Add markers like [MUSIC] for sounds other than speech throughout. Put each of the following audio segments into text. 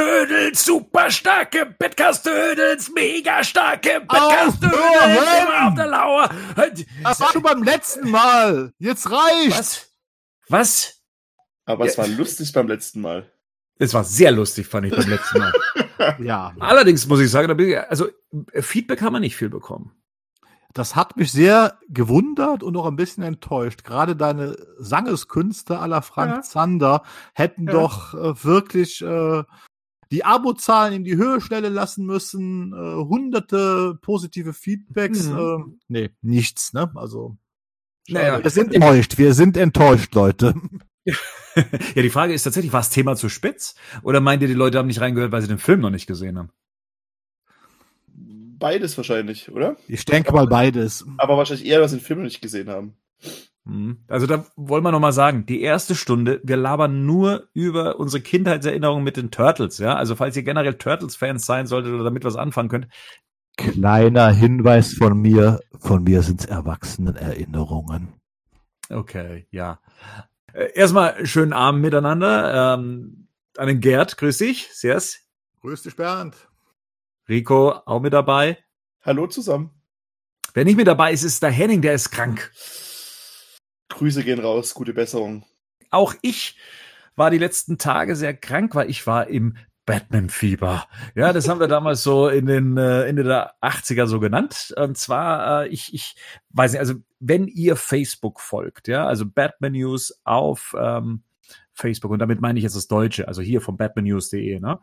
Bettkastödels, super starke Bettkastödels, mega starke Bettkastödels, immer auf der Lauer. Das war schon beim letzten Mal. Jetzt reicht's. Was? Was? Aber es war lustig beim letzten Mal. Es war sehr lustig, fand ich beim letzten Mal. [LAUGHS] Ja. Allerdings muss ich sagen, da bin ich, also Feedback haben wir nicht viel bekommen. Das hat mich sehr gewundert und auch ein bisschen enttäuscht. Gerade deine Sangeskünste aller Frank Ja. Zander hätten Ja. doch äh, wirklich äh, die Abozahlen in die Höhe schnellen lassen müssen. Äh, hunderte positive Feedbacks. Mhm. Äh, nee, nichts, ne? Also. Naja. wir sind enttäuscht. Wir sind enttäuscht, Leute. [LAUGHS] ja, die Frage ist tatsächlich, war das Thema zu spitz? Oder meint ihr, die Leute haben nicht reingehört, weil sie den Film noch nicht gesehen haben? Beides wahrscheinlich, oder? Ich denke mal beides. Aber wahrscheinlich eher, dass sie den Film noch nicht gesehen haben. Mhm. Also da wollen wir noch mal sagen, die erste Stunde, wir labern nur über unsere Kindheitserinnerungen mit den Turtles, ja? Also falls ihr generell Turtles-Fans sein solltet oder damit was anfangen könnt, Kleiner Hinweis von mir. Von mir sind's Erwachsenenerinnerungen. okay, ja. Äh, erstmal schönen Abend miteinander. Ähm, an den Gerd, grüß dich, Sers. Grüß dich, Bernd. Rico auch mit dabei. Hallo zusammen. Wer nicht mit dabei ist, ist der Henning, der ist krank. Grüße gehen raus, gute Besserung. Auch ich war die letzten Tage sehr krank, weil ich war im Batman-Fieber. Ja, das haben wir damals so in den äh, Ende der 80er so genannt. Und zwar, äh, ich, ich weiß nicht, also wenn ihr Facebook folgt, ja, also Batman News auf ähm, Facebook, und damit meine ich jetzt das Deutsche, also hier vom batmannews.de, ne?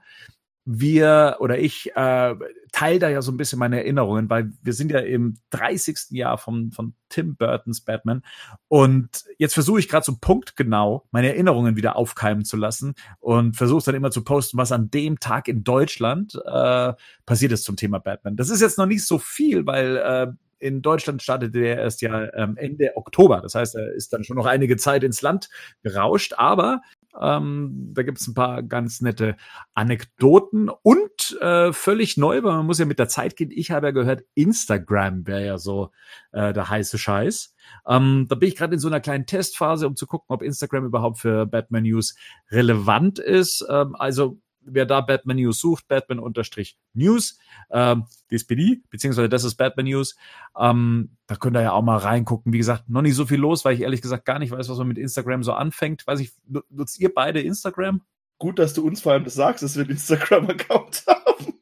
Wir oder ich äh, teile da ja so ein bisschen meine Erinnerungen, weil wir sind ja im 30. Jahr von, von Tim Burtons Batman und jetzt versuche ich gerade so punktgenau meine Erinnerungen wieder aufkeimen zu lassen und versuche dann immer zu posten, was an dem Tag in Deutschland äh, passiert ist zum Thema Batman. Das ist jetzt noch nicht so viel, weil äh, in Deutschland startete der erst ja ähm, Ende Oktober. Das heißt, er ist dann schon noch einige Zeit ins Land gerauscht, aber ähm, da gibt es ein paar ganz nette Anekdoten und äh, völlig neu, weil man muss ja mit der Zeit gehen. Ich habe ja gehört, Instagram wäre ja so äh, der heiße Scheiß. Ähm, da bin ich gerade in so einer kleinen Testphase, um zu gucken, ob Instagram überhaupt für Batman News relevant ist. Ähm, also wer da Batman News sucht, Batman-News, ähm, ich, beziehungsweise das ist Batman News. Ähm, da könnt ihr ja auch mal reingucken. Wie gesagt, noch nicht so viel los, weil ich ehrlich gesagt gar nicht weiß, was man mit Instagram so anfängt. Weiß ich, nu- nutzt ihr beide Instagram? Gut, dass du uns vor allem das sagst, dass wir einen Instagram-Account [LAUGHS] haben.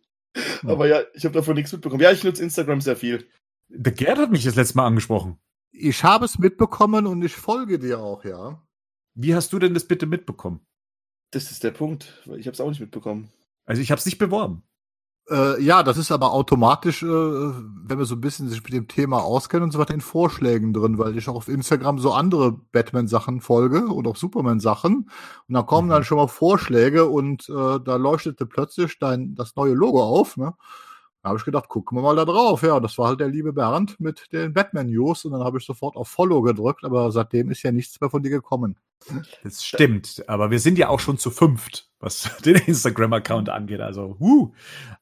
Aber ja, ich habe davon nichts mitbekommen. Ja, ich nutze Instagram sehr viel. Der Gerd hat mich das letzte Mal angesprochen. Ich habe es mitbekommen und ich folge dir auch, ja. Wie hast du denn das bitte mitbekommen? Das ist der Punkt, weil ich habe es auch nicht mitbekommen. Also ich habe es nicht beworben. Äh, ja, das ist aber automatisch, äh, wenn wir so ein bisschen sich mit dem Thema auskennen und so weiter, in Vorschlägen drin, weil ich auch auf Instagram so andere Batman-Sachen folge und auch Superman-Sachen. Und da kommen Mhm. dann schon mal Vorschläge und äh, da leuchtete plötzlich dein, das neue Logo auf. Ne? Da habe ich gedacht, gucken wir mal da drauf. Ja, das war halt der liebe Bernd mit den Batman-News und dann habe ich sofort auf Follow gedrückt, aber seitdem ist ja nichts mehr von dir gekommen. Das stimmt, aber wir sind ja auch schon zu fünft, was [LAUGHS] den Instagram-Account angeht. Also, huh.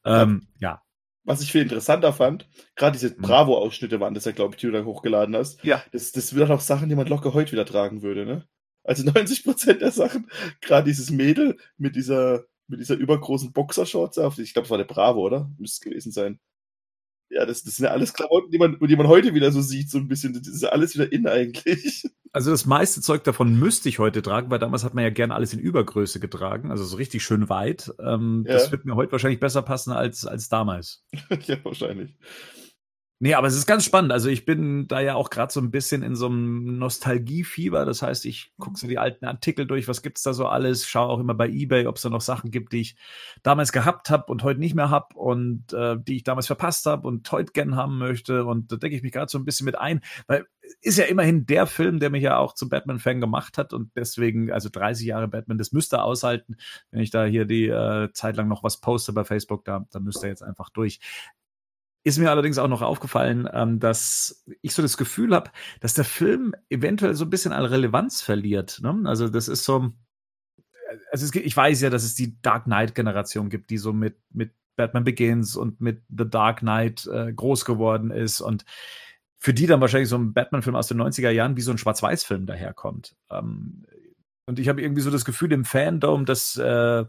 Ähm, ja. Was ich viel interessanter fand, gerade diese Mhm. Bravo-Ausschnitte waren das ja, glaube ich, die du da hochgeladen hast. Ja. Das, das wären auch Sachen, die man locker heute wieder tragen würde, ne? Also 90 Prozent der Sachen, [LAUGHS] gerade dieses Mädel mit dieser, mit dieser übergroßen Boxershorts auf, ich glaube, es war der Bravo, oder? Müsste es gewesen sein. Ja, das, das sind ja alles Klamotten, die man, die man heute wieder so sieht, so ein bisschen. Das ist ja alles wieder in eigentlich. [LAUGHS] Also das meiste Zeug davon müsste ich heute tragen, weil damals hat man ja gerne alles in Übergröße getragen, also so richtig schön weit. Ähm, Ja. Das wird mir heute wahrscheinlich besser passen als, als damals. [LAUGHS] ja, wahrscheinlich. Nee, aber es ist ganz spannend. Also ich bin da ja auch gerade so ein bisschen in so einem Nostalgiefieber. Das heißt, ich gucke so die alten Artikel durch, was gibt's da so alles, schaue auch immer bei Ebay, ob es da noch Sachen gibt, die ich damals gehabt habe und heute nicht mehr hab und äh, die ich damals verpasst habe und heute gern haben möchte. Und da denke ich mich gerade so ein bisschen mit ein, weil ist ja immerhin der Film, der mich ja auch zum Batman-Fan gemacht hat und deswegen, also 30 Jahre Batman, das müsste aushalten. Wenn ich da hier die äh, Zeit lang noch was poste bei Facebook, da, da müsste er jetzt einfach durch. Ist mir allerdings auch noch aufgefallen, ähm, dass ich so das Gefühl habe, dass der Film eventuell so ein bisschen an Relevanz verliert. Ne? Also das ist so, also es, ich weiß ja, dass es die Dark Knight-Generation gibt, die so mit, mit Batman Begins und mit The Dark Knight äh, groß geworden ist und für die dann wahrscheinlich so ein Batman-Film aus den 90er Jahren wie so ein Schwarz-Weiß-Film daherkommt. Ähm, und ich habe irgendwie so das Gefühl im Fandom, dass äh,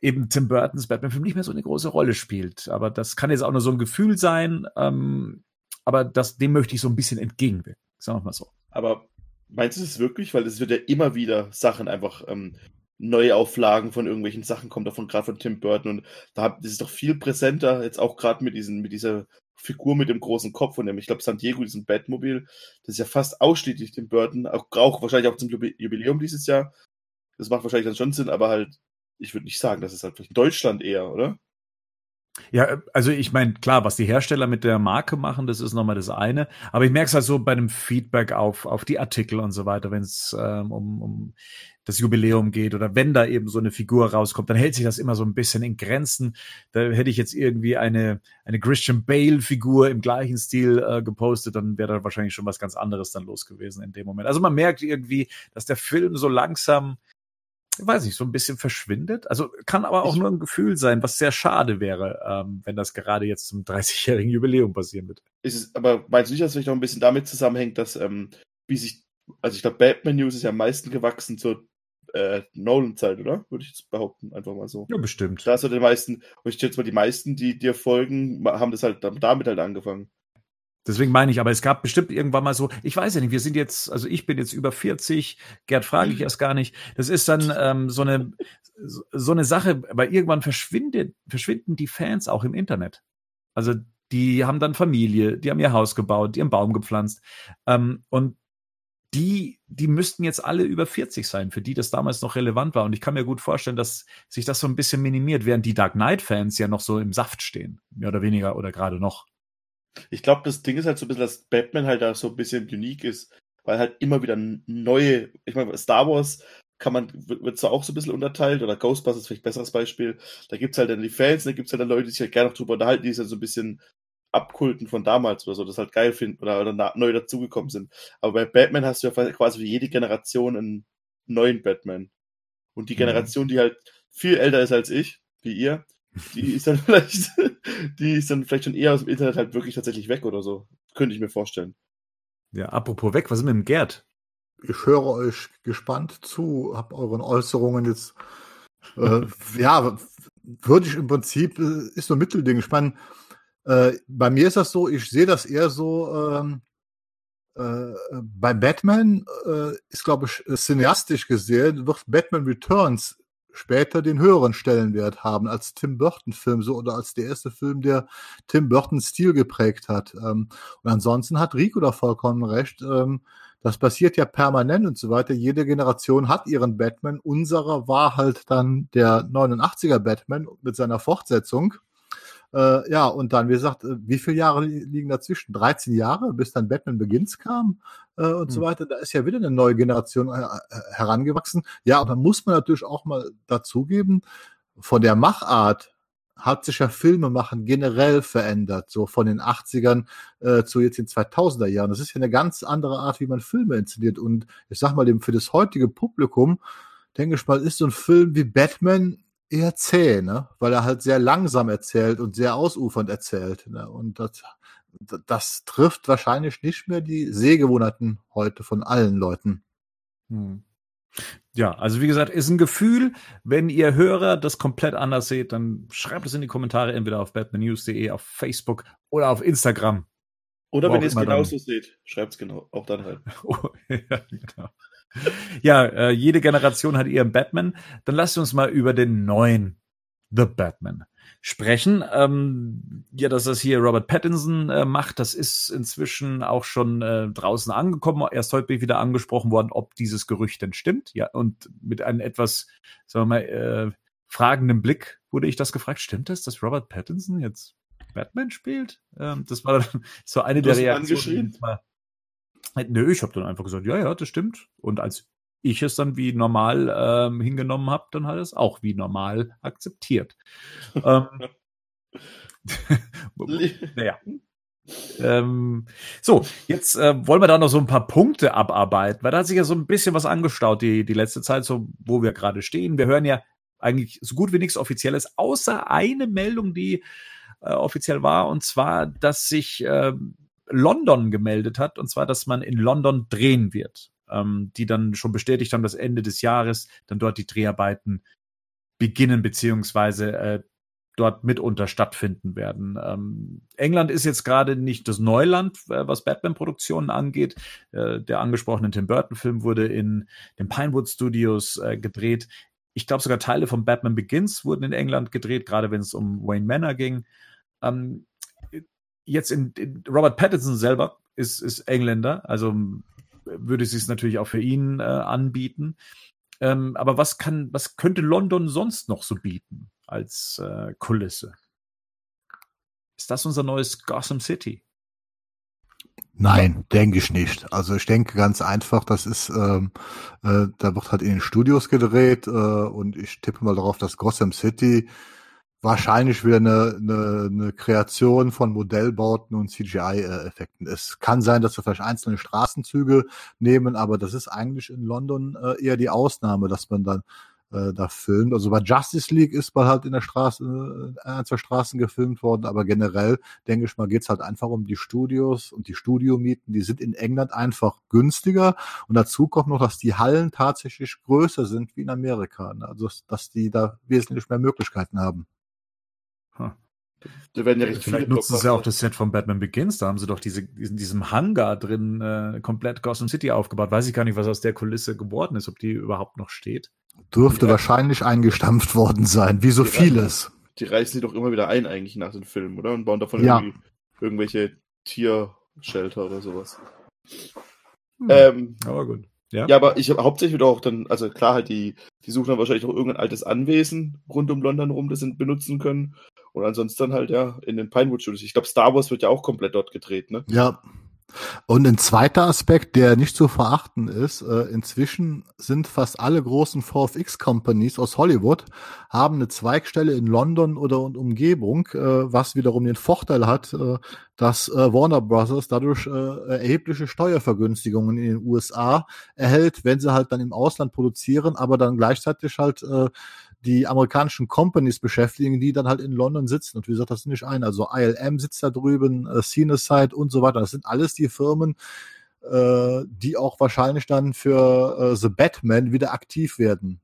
eben Tim Burtons Batman-Film nicht mehr so eine große Rolle spielt. Aber das kann jetzt auch nur so ein Gefühl sein. Ähm, aber das, dem möchte ich so ein bisschen entgegenwirken. Sagen wir mal so. Aber meinst du es wirklich? Weil es wird ja immer wieder Sachen einfach ähm, Neuauflagen von irgendwelchen Sachen kommen davon, gerade von Tim Burton. Und da das ist doch viel präsenter, jetzt auch gerade mit diesen, mit dieser Figur mit dem großen Kopf von dem, ich glaube, San Diego, diesem Batmobil, das ist ja fast ausschließlich Tim Burton, auch, auch wahrscheinlich auch zum Jubiläum dieses Jahr. Das macht wahrscheinlich dann schon Sinn, aber halt, ich würde nicht sagen, das ist halt vielleicht Deutschland eher, oder? Ja, also ich meine, klar, was die Hersteller mit der Marke machen, das ist nochmal das eine. Aber ich merke es halt so bei dem Feedback auf, auf die Artikel und so weiter, wenn es ähm, um, um das Jubiläum geht oder wenn da eben so eine Figur rauskommt, dann hält sich das immer so ein bisschen in Grenzen. Da hätte ich jetzt irgendwie eine, eine Christian Bale-Figur im gleichen Stil äh, gepostet, dann wäre da wahrscheinlich schon was ganz anderes dann los gewesen in dem Moment. Also man merkt irgendwie, dass der Film so langsam weiß ich, so ein bisschen verschwindet. Also kann aber auch ich, nur ein Gefühl sein, was sehr schade wäre, ähm, wenn das gerade jetzt zum 30-jährigen Jubiläum passieren wird. Ist es, aber meinst du nicht, dass es vielleicht auch ein bisschen damit zusammenhängt, dass, ähm, wie sich, also ich glaube, Batman News ist ja am meisten gewachsen zur äh, Nolan-Zeit, oder? Würde ich jetzt behaupten, einfach mal so. Ja, bestimmt. Da hast du den meisten, und ich schätze mal, die meisten, die dir folgen, haben das halt damit halt angefangen. Deswegen meine ich, aber es gab bestimmt irgendwann mal so, ich weiß ja nicht, wir sind jetzt, also ich bin jetzt über 40, Gerd frage ich mhm. erst gar nicht. Das ist dann ähm, so eine so eine Sache, weil irgendwann verschwindet, verschwinden die Fans auch im Internet. Also die haben dann Familie, die haben ihr Haus gebaut, die haben Baum gepflanzt. Ähm, und die, die müssten jetzt alle über 40 sein, für die das damals noch relevant war. Und ich kann mir gut vorstellen, dass sich das so ein bisschen minimiert, während die Dark Knight-Fans ja noch so im Saft stehen, mehr oder weniger oder gerade noch. Ich glaube, das Ding ist halt so ein bisschen, dass Batman halt da so ein bisschen unique ist, weil halt immer wieder neue, ich meine, Star Wars kann man, wird zwar auch so ein bisschen unterteilt, oder Ghostbusters ist vielleicht ein besseres Beispiel. Da gibt es halt dann die Fans, da gibt es halt dann Leute, die sich halt gerne noch drüber unterhalten, die es halt so ein bisschen abkulten von damals oder so, das halt geil finden oder, oder neu dazugekommen sind. Aber bei Batman hast du ja quasi für jede Generation einen neuen Batman. Und die mhm. Generation, die halt viel älter ist als ich, wie ihr, die ist dann [LAUGHS] vielleicht, die ist dann vielleicht schon eher aus dem Internet halt wirklich tatsächlich weg oder so. Könnte ich mir vorstellen. Ja, apropos weg, was ist mit dem Gerd? Ich höre euch gespannt zu, hab euren Äußerungen jetzt, äh, ja, würde ich im Prinzip, äh, ist so ein Mittelding. Ich meine, äh, bei mir ist das so, ich sehe das eher so, ähm, äh, bei Batman äh, ist, glaube ich, cineastisch gesehen, wird Batman Returns später den höheren Stellenwert haben als Tim Burton-Film so oder als der erste Film, der Tim Burton Stil geprägt hat. Ähm, und ansonsten hat Rico da vollkommen recht. Ähm, das passiert ja permanent und so weiter. Jede Generation hat ihren Batman. Unserer war halt dann der 89er Batman mit seiner Fortsetzung. Äh, ja, und dann, wie gesagt, äh, wie viele Jahre liegen dazwischen? 13 Jahre, bis dann Batman Begins kam äh, und hm. so weiter. Da ist ja wieder eine neue Generation äh, äh, herangewachsen. Ja, und dann muss man natürlich auch mal dazugeben, von der Machart hat sich ja Filme machen generell verändert, so von den 80ern äh, zu jetzt den 2000er Jahren. Das ist ja eine ganz andere Art, wie man Filme inszeniert. Und ich sag mal, für das heutige Publikum, denke ich mal, ist so ein Film wie Batman eher zäh, ne? weil er halt sehr langsam erzählt und sehr ausufernd erzählt. Ne? Und das, das trifft wahrscheinlich nicht mehr die Sehgewohnheiten heute von allen Leuten. Hm. Ja, also wie gesagt, ist ein Gefühl. Wenn ihr Hörer das komplett anders seht, dann schreibt es in die Kommentare entweder auf batmannews.de, auf Facebook oder auf Instagram. Oder wenn ihr es genauso dann. seht, schreibt es genau auch dann rein. [LAUGHS] oh, ja, genau ja, äh, jede Generation hat ihren Batman. Dann lasst uns mal über den neuen The Batman sprechen. Ähm, ja, dass das hier Robert Pattinson äh, macht, das ist inzwischen auch schon äh, draußen angekommen. Erst heute bin ich wieder angesprochen worden, ob dieses Gerücht denn stimmt. Ja, und mit einem etwas, sagen wir mal, äh, fragenden Blick wurde ich das gefragt. Stimmt das, dass Robert Pattinson jetzt Batman spielt? Ähm, das war dann [LAUGHS] so eine der Reaktionen. Nö, ich habe dann einfach gesagt, ja, ja, das stimmt. Und als ich es dann wie normal ähm, hingenommen habe, dann hat er es auch wie normal akzeptiert. [LAUGHS] ähm, [LAUGHS] [LAUGHS] naja. Ähm, so, jetzt äh, wollen wir da noch so ein paar Punkte abarbeiten, weil da hat sich ja so ein bisschen was angestaut die, die letzte Zeit, so wo wir gerade stehen. Wir hören ja eigentlich so gut wie nichts Offizielles, außer eine Meldung, die äh, offiziell war, und zwar, dass sich äh, London gemeldet hat, und zwar, dass man in London drehen wird. ähm, die dann schon bestätigt haben, dass Ende des Jahres dann dort die Dreharbeiten beginnen, beziehungsweise äh, dort mitunter stattfinden werden. Ähm, England ist jetzt gerade nicht das Neuland, äh, was Batman-Produktionen angeht. Äh, der angesprochene Tim Burton-Film wurde in den Pinewood Studios äh, gedreht. Ich glaube sogar Teile von Batman Begins wurden in England gedreht, gerade wenn es um Wayne Manor ging. Ähm, jetzt in, in, Robert Pattinson selber ist, ist Engländer, also würde es sich natürlich auch für ihn äh, anbieten. Ähm, aber was kann, was könnte London sonst noch so bieten? als äh, Kulisse. Ist das unser neues Gotham City? Nein, denke ich nicht. Also ich denke ganz einfach, das ist, ähm, äh, da wird halt in den Studios gedreht äh, und ich tippe mal darauf, dass Gotham City wahrscheinlich wieder eine, eine, eine Kreation von Modellbauten und CGI-Effekten. Es kann sein, dass wir vielleicht einzelne Straßenzüge nehmen, aber das ist eigentlich in London äh, eher die Ausnahme, dass man dann äh, da filmt. Also bei Justice League ist man halt in der Straße, äh, zwei Straßen gefilmt worden, aber generell, denke ich mal, geht's halt einfach um die Studios und die Studiomieten, die sind in England einfach günstiger. Und dazu kommt noch, dass die Hallen tatsächlich größer sind wie in Amerika. Ne? Also dass die da wesentlich mehr Möglichkeiten haben. Da werden ja recht Vielleicht nutzen sie ja auch das Set von Batman Begins. Da haben sie doch diese, diesen, diesem Hangar drin äh, komplett Gotham City aufgebaut. Weiß ich gar nicht, was aus der Kulisse geworden ist, ob die überhaupt noch steht. Dürfte ja. wahrscheinlich eingestampft worden sein, wie so die vieles. Reißen, die reißen sie doch immer wieder ein, eigentlich nach den Filmen, oder? Und bauen davon ja. irgendwelche Tiershelter oder sowas. Hm. Ähm, aber gut. Ja, ja aber ich habe hauptsächlich auch dann, also klar, halt die, die suchen dann wahrscheinlich auch irgendein altes Anwesen rund um London rum, das sie benutzen können. Und ansonsten halt, ja, in den Pinewood Studios. Ich glaube, Star Wars wird ja auch komplett dort gedreht, ne? Ja, und ein zweiter Aspekt, der nicht zu verachten ist, äh, inzwischen sind fast alle großen VFX-Companies aus Hollywood, haben eine Zweigstelle in London oder in Umgebung, äh, was wiederum den Vorteil hat, äh, dass äh, Warner Brothers dadurch äh, erhebliche Steuervergünstigungen in den USA erhält, wenn sie halt dann im Ausland produzieren, aber dann gleichzeitig halt äh, die amerikanischen Companies beschäftigen, die dann halt in London sitzen. Und wie gesagt, das sind nicht ein. Also ILM sitzt da drüben, äh, Cineside und so weiter. Das sind alles die Firmen, äh, die auch wahrscheinlich dann für äh, The Batman wieder aktiv werden.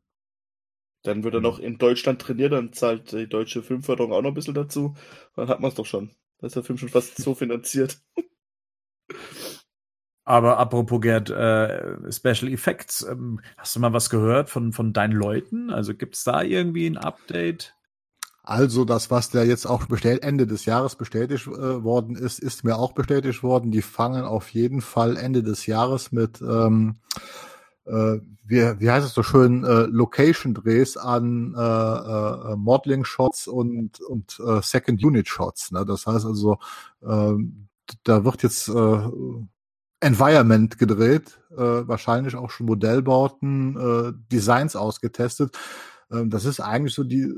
Dann wird er noch in Deutschland trainiert, dann zahlt die deutsche Filmförderung auch noch ein bisschen dazu. Dann hat man es doch schon. Da ist der Film schon fast so [LAUGHS] finanziert. Aber apropos Gerd, äh, Special Effects, ähm, hast du mal was gehört von, von deinen Leuten? Also gibt's da irgendwie ein Update? Also das, was da jetzt auch bestellt, Ende des Jahres bestätigt äh, worden ist, ist mir auch bestätigt worden. Die fangen auf jeden Fall Ende des Jahres mit, ähm, äh, wie, wie heißt es so schön, äh, Location-Drehs an äh, äh, Modeling-Shots und, und äh, Second-Unit-Shots. Ne? Das heißt also, äh, da wird jetzt äh, Environment gedreht, äh, wahrscheinlich auch schon Modellbauten, äh, Designs ausgetestet. Ähm, das ist eigentlich so die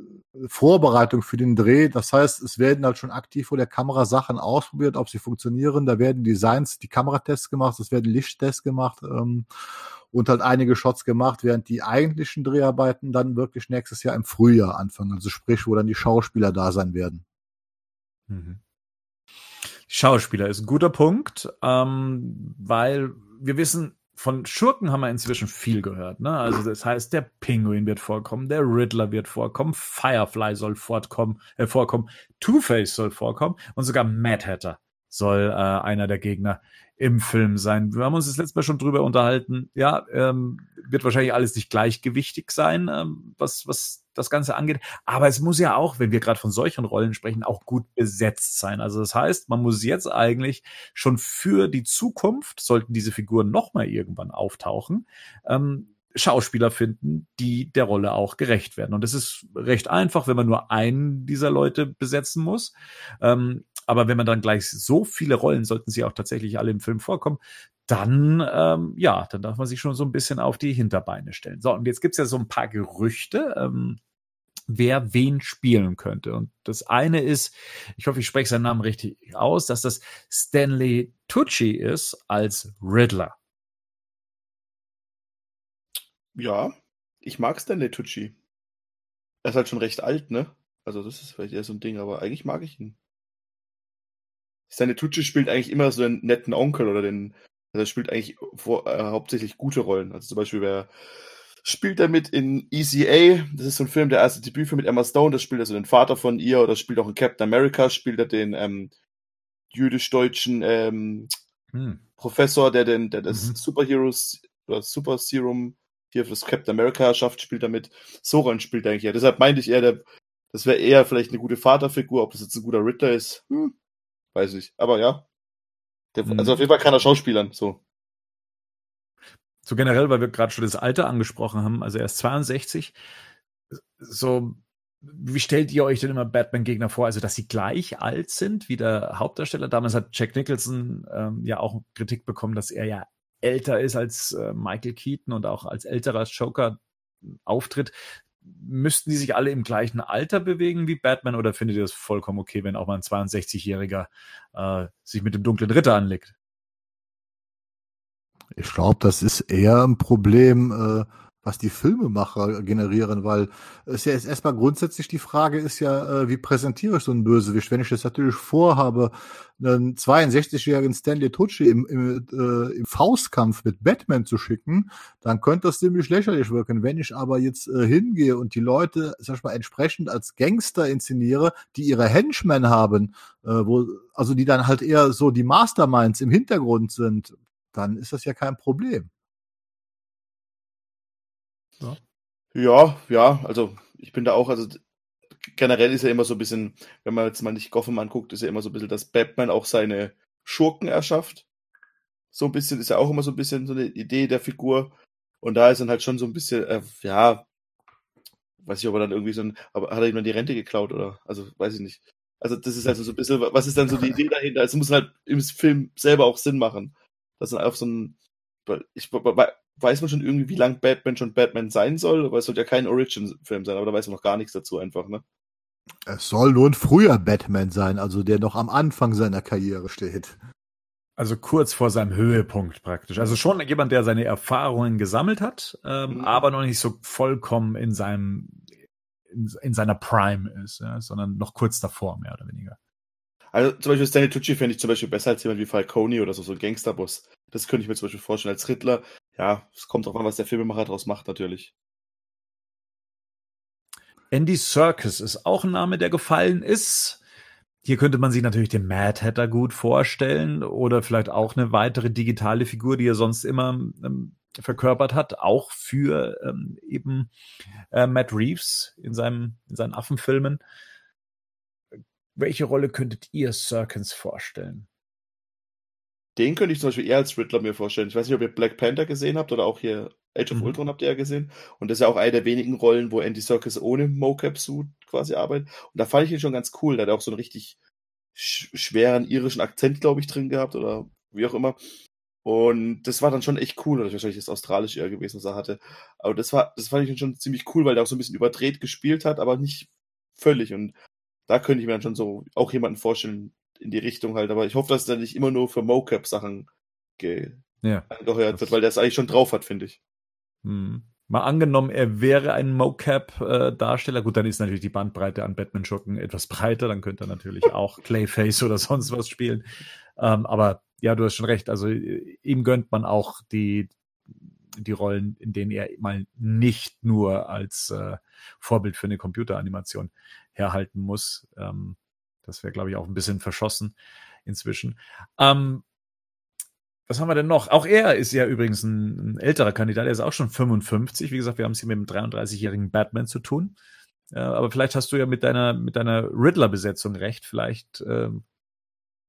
Vorbereitung für den Dreh. Das heißt, es werden halt schon aktiv vor der Kamera Sachen ausprobiert, ob sie funktionieren. Da werden Designs, die Kameratests gemacht, es werden Lichttests gemacht ähm, und halt einige Shots gemacht, während die eigentlichen Dreharbeiten dann wirklich nächstes Jahr im Frühjahr anfangen. Also sprich, wo dann die Schauspieler da sein werden. Mhm. Schauspieler ist ein guter Punkt, ähm, weil wir wissen, von Schurken haben wir inzwischen viel gehört. Ne? Also das heißt, der Pinguin wird vorkommen, der Riddler wird vorkommen, Firefly soll vorkommen, äh, vorkommen, Two-Face soll vorkommen und sogar Mad Hatter soll äh, einer der Gegner im Film sein. Wir haben uns das letzte Mal schon drüber unterhalten. Ja, ähm, wird wahrscheinlich alles nicht gleichgewichtig sein, ähm, was, was das Ganze angeht. Aber es muss ja auch, wenn wir gerade von solchen Rollen sprechen, auch gut besetzt sein. Also das heißt, man muss jetzt eigentlich schon für die Zukunft, sollten diese Figuren nochmal irgendwann auftauchen, ähm, Schauspieler finden, die der Rolle auch gerecht werden. Und das ist recht einfach, wenn man nur einen dieser Leute besetzen muss. Ähm, aber wenn man dann gleich so viele Rollen, sollten sie auch tatsächlich alle im Film vorkommen, dann, ähm, ja, dann darf man sich schon so ein bisschen auf die Hinterbeine stellen. So, und jetzt gibt's ja so ein paar Gerüchte, ähm, wer wen spielen könnte. Und das eine ist, ich hoffe, ich spreche seinen Namen richtig aus, dass das Stanley Tucci ist als Riddler. Ja, ich mag Stanley Tucci. Er ist halt schon recht alt, ne? Also das ist vielleicht eher so ein Ding, aber eigentlich mag ich ihn. Seine Tucci spielt eigentlich immer so einen netten Onkel oder den, Also er spielt eigentlich vor, äh, hauptsächlich gute Rollen. Also zum Beispiel wer spielt er mit in ECA, das ist so ein Film, der erste Debütfilm mit Emma Stone, das spielt er so den Vater von ihr oder spielt auch in Captain America, spielt er den ähm, jüdisch-deutschen ähm, hm. Professor, der den, der das mhm. Superheroes oder Super Serum hier für das Captain America schafft, spielt er mit. Soran spielt eigentlich ja. Deshalb meinte ich eher, der, das wäre eher vielleicht eine gute Vaterfigur, ob das jetzt ein guter Ritter ist, hm, weiß ich. Aber ja. Der, mhm. Also auf jeden Fall kann er Schauspielern, so. So generell, weil wir gerade schon das Alter angesprochen haben, also er ist 62. So, wie stellt ihr euch denn immer Batman-Gegner vor? Also, dass sie gleich alt sind wie der Hauptdarsteller? Damals hat Jack Nicholson ähm, ja auch Kritik bekommen, dass er ja älter ist als äh, Michael Keaton und auch als älterer Joker auftritt. Müssten die sich alle im gleichen Alter bewegen wie Batman oder findet ihr das vollkommen okay, wenn auch mal ein 62-Jähriger äh, sich mit dem dunklen Ritter anlegt? Ich glaube, das ist eher ein Problem, äh, was die Filmemacher generieren, weil es ja erstmal grundsätzlich die Frage ist ja, äh, wie präsentiere ich so einen Bösewicht? Wenn ich das natürlich vorhabe, einen 62-jährigen Stanley Tucci im, im, äh, im Faustkampf mit Batman zu schicken, dann könnte das ziemlich lächerlich wirken. Wenn ich aber jetzt äh, hingehe und die Leute, sag ich mal, entsprechend als Gangster inszeniere, die ihre Henchmen haben, äh, wo, also die dann halt eher so die Masterminds im Hintergrund sind, dann ist das ja kein Problem. Ja. ja, ja, also ich bin da auch, also generell ist ja immer so ein bisschen, wenn man jetzt mal nicht Gotham anguckt, ist ja immer so ein bisschen, dass Batman auch seine Schurken erschafft. So ein bisschen ist ja auch immer so ein bisschen so eine Idee der Figur. Und da ist dann halt schon so ein bisschen, äh, ja, weiß ich, ob er dann irgendwie so ein, aber hat er ihm dann die Rente geklaut oder, also weiß ich nicht. Also das ist also so ein bisschen, was ist dann so die Idee dahinter? Also muss halt im Film selber auch Sinn machen. Das ist auf so ein, ich weiß man schon irgendwie, wie lang Batman schon Batman sein soll, aber es soll ja kein Origin-Film sein, aber da weiß man noch gar nichts dazu einfach, ne? Es soll nur ein früher Batman sein, also der noch am Anfang seiner Karriere steht. Also kurz vor seinem Höhepunkt praktisch. Also schon jemand, der seine Erfahrungen gesammelt hat, ähm, mhm. aber noch nicht so vollkommen in seinem in, in seiner Prime ist, ja, sondern noch kurz davor, mehr oder weniger. Also zum Beispiel Stanley Tucci fände ich zum Beispiel besser als jemand wie Falcone oder so, so ein Gangsterboss. Das könnte ich mir zum Beispiel vorstellen als Riddler. Ja, es kommt drauf an, was der Filmemacher daraus macht, natürlich. Andy Serkis ist auch ein Name, der gefallen ist. Hier könnte man sich natürlich den Mad Hatter gut vorstellen oder vielleicht auch eine weitere digitale Figur, die er sonst immer ähm, verkörpert hat, auch für ähm, eben äh, Matt Reeves in, seinem, in seinen Affenfilmen. Welche Rolle könntet ihr Serkins vorstellen? Den könnte ich zum Beispiel eher als Riddler mir vorstellen. Ich weiß nicht, ob ihr Black Panther gesehen habt oder auch hier Age of mhm. Ultron habt ihr ja gesehen. Und das ist ja auch eine der wenigen Rollen, wo Andy Serkis ohne Mocap-Suit quasi arbeitet. Und da fand ich ihn schon ganz cool. Da hat er auch so einen richtig sch schweren irischen Akzent, glaube ich, drin gehabt oder wie auch immer. Und das war dann schon echt cool. Oder wahrscheinlich das Australisch eher gewesen, was er hatte. Aber das war, das fand ich schon ziemlich cool, weil er auch so ein bisschen überdreht gespielt hat, aber nicht völlig. Und da könnte ich mir dann schon so auch jemanden vorstellen in die Richtung halt. Aber ich hoffe, dass er nicht immer nur für Mocap-Sachen ja, angeheuert wird, weil der es eigentlich schon drauf hat, finde ich. Hm. Mal angenommen, er wäre ein Mocap-Darsteller. Gut, dann ist natürlich die Bandbreite an Batman-Schurken etwas breiter. Dann könnte er natürlich [LAUGHS] auch Clayface oder sonst was spielen. Ähm, aber ja, du hast schon recht. Also ihm gönnt man auch die, die Rollen, in denen er mal nicht nur als äh, Vorbild für eine Computeranimation herhalten muss. Ähm, das wäre, glaube ich, auch ein bisschen verschossen inzwischen. Ähm, was haben wir denn noch? Auch er ist ja übrigens ein, ein, älterer Kandidat. Er ist auch schon 55. Wie gesagt, wir haben es hier mit einem 33-jährigen Batman zu tun. Äh, aber vielleicht hast du ja mit deiner, mit deiner Riddler-Besetzung recht. Vielleicht äh,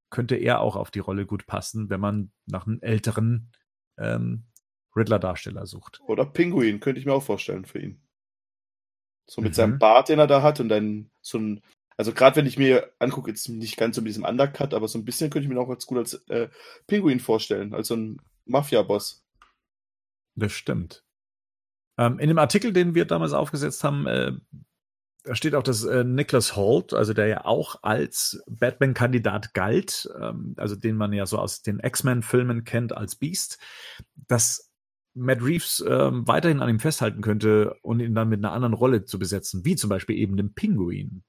könnte er auch auf die Rolle gut passen, wenn man nach einem älteren ähm, Riddler-Darsteller sucht. Oder Pinguin, könnte ich mir auch vorstellen für ihn. So mit mhm. seinem Bart, den er da hat und dann so ein, also gerade wenn ich mir angucke, jetzt nicht ganz so mit diesem Undercut, aber so ein bisschen könnte ich mir auch ganz gut als äh, Pinguin vorstellen, als so ein Mafia-Boss. Das stimmt. Ähm, in dem Artikel, den wir damals aufgesetzt haben, äh, da steht auch, dass äh, Nicholas Holt, also der ja auch als Batman-Kandidat galt, ähm, also den man ja so aus den X-Men-Filmen kennt als Beast, dass Matt Reeves ähm, weiterhin an ihm festhalten könnte und ihn dann mit einer anderen Rolle zu besetzen, wie zum Beispiel eben dem Pinguin.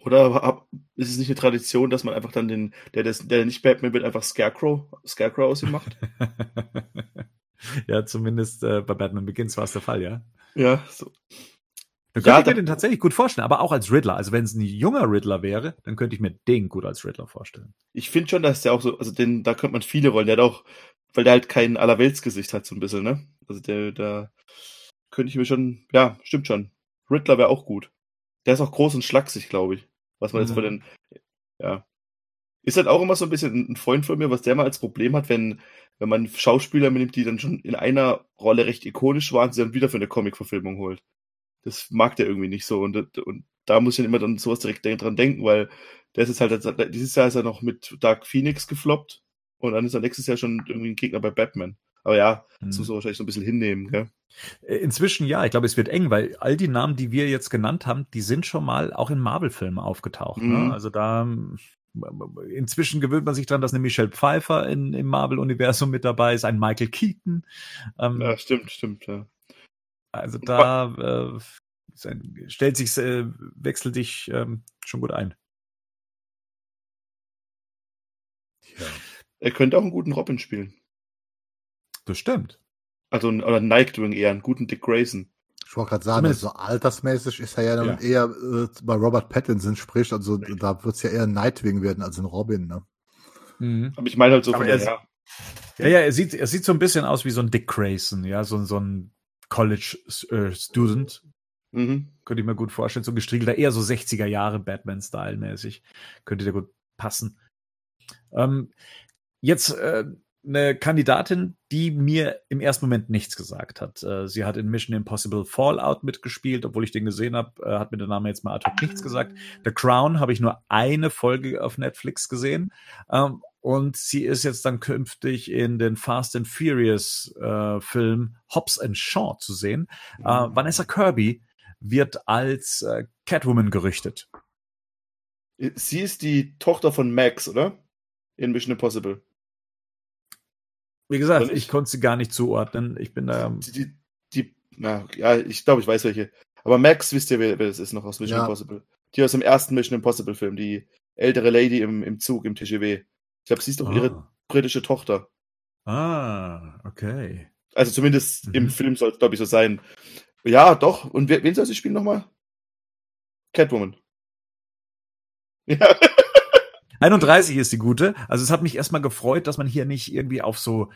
Oder ist es nicht eine Tradition, dass man einfach dann den, der, der, der nicht Batman wird, einfach Scarecrow, Scarecrow aus ihm macht? [LAUGHS] ja, zumindest äh, bei Batman Begins war es der Fall, ja. Ja, so. Dann Ja, könnte ich da- mir den tatsächlich gut vorstellen, aber auch als Riddler. Also wenn es ein junger Riddler wäre, dann könnte ich mir den gut als Riddler vorstellen. Ich finde schon, dass der auch so, also den, da könnte man viele Rollen, der hat auch, weil der halt kein Allerweltsgesicht hat, so ein bisschen, ne? Also der, da könnte ich mir schon, ja, stimmt schon. Riddler wäre auch gut. Der ist auch groß und schlaksig, glaube ich. Was man jetzt Mhm. von den, ja. Ist halt auch immer so ein bisschen ein Freund von mir, was der mal als Problem hat, wenn, wenn man Schauspieler mitnimmt, die dann schon in einer Rolle recht ikonisch waren, sie dann wieder für eine Comic-Verfilmung holt. Das mag der irgendwie nicht so. Und, und da muss ich dann immer dann sowas direkt dran denken, weil der ist jetzt halt, dieses Jahr ist er noch mit Dark Phoenix gefloppt und dann ist er nächstes Jahr schon irgendwie ein Gegner bei Batman. Aber ja, das Mhm. muss man wahrscheinlich so ein bisschen hinnehmen, gell? Äh, Inzwischen ja, ich glaube, es wird eng, weil all die Namen, die wir jetzt genannt haben, die sind schon mal auch in Marvel-Filmen aufgetaucht. Mhm. Ne? Also da ähm, inzwischen gewöhnt man sich dran, dass eine Michelle Pfeiffer in, im Marvel-Universum mit dabei ist, ein Michael Keaton. Ähm, Ja, stimmt, stimmt, ja. Also da äh, ein- stellt sich, äh, wechselt dich ähm, schon gut ein. Ja. Er könnte auch einen guten Robin spielen. Das stimmt. Also, ein- oder Nightwing eher, einen guten Dick Grayson. Ich wollte gerade sagen, Zumindest- also altersmäßig ist er ja, dann Ja. eher äh, bei Robert Pattinson spricht, also da wird es ja eher ein Nightwing werden als ein Robin, ne? Aber ich meine halt so Aber von er ja, Ja, ja, er sieht, er sieht so ein bisschen aus wie so ein Dick Grayson, ja, so, so ein College-Student. mhm. Könnte ich mir gut vorstellen. So ein gestriegelter, eher so 60er Jahre Batman-Style-mäßig. Könnte der gut passen. Ähm, jetzt äh, eine Kandidatin, die mir im ersten Moment nichts gesagt hat. Äh, sie hat in Mission Impossible Fallout mitgespielt, obwohl ich den gesehen habe, äh, hat mir der Name jetzt mal ad hoc nichts gesagt. The Crown habe ich nur eine Folge auf Netflix gesehen. Ähm, und sie ist jetzt dann künftig in den Fast and Furious äh, Film Hobbs and Shaw zu sehen. Äh, Vanessa Kirby wird als Catwoman gerüchtet. Sie ist die Tochter von Max, oder? In Mission Impossible. Wie gesagt, nicht? ich konnte sie gar nicht zuordnen. Ich bin da. Die, die, die na, ja, ich glaube, ich weiß welche. Aber Max, wisst ihr, wer, wer das ist noch aus Mission Ja. Impossible? Die aus dem ersten Mission Impossible Film, die ältere Lady im, im Zug, im TGW. Ich glaube, sie ist doch ihre Ah, britische Tochter. ah okay. Also zumindest Mhm. im Film soll es, glaube ich, so sein. Ja, doch. Und wer, wen soll sie spielen nochmal? Catwoman. Ja. [LAUGHS] 31 ist die gute. Also es hat mich erstmal gefreut, dass man hier nicht irgendwie auf so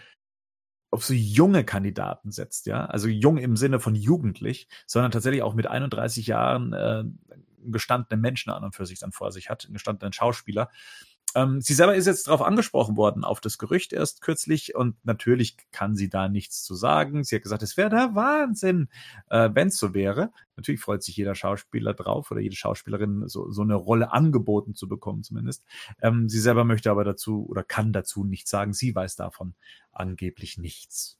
auf so junge Kandidaten setzt, ja. Also jung im Sinne von jugendlich, sondern tatsächlich auch mit 31 Jahren äh, einen gestandenen Menschen an und für sich dann vor sich hat, einen gestandenen Schauspieler. Ähm, sie selber ist jetzt darauf angesprochen worden, auf das Gerücht erst kürzlich und natürlich kann sie da nichts zu sagen. Sie hat gesagt, es wäre der Wahnsinn, äh, wenn es so wäre. Natürlich freut sich jeder Schauspieler drauf oder jede Schauspielerin, so, so eine Rolle angeboten zu bekommen zumindest. Ähm, sie selber möchte aber dazu oder kann dazu nichts sagen. Sie weiß davon angeblich nichts.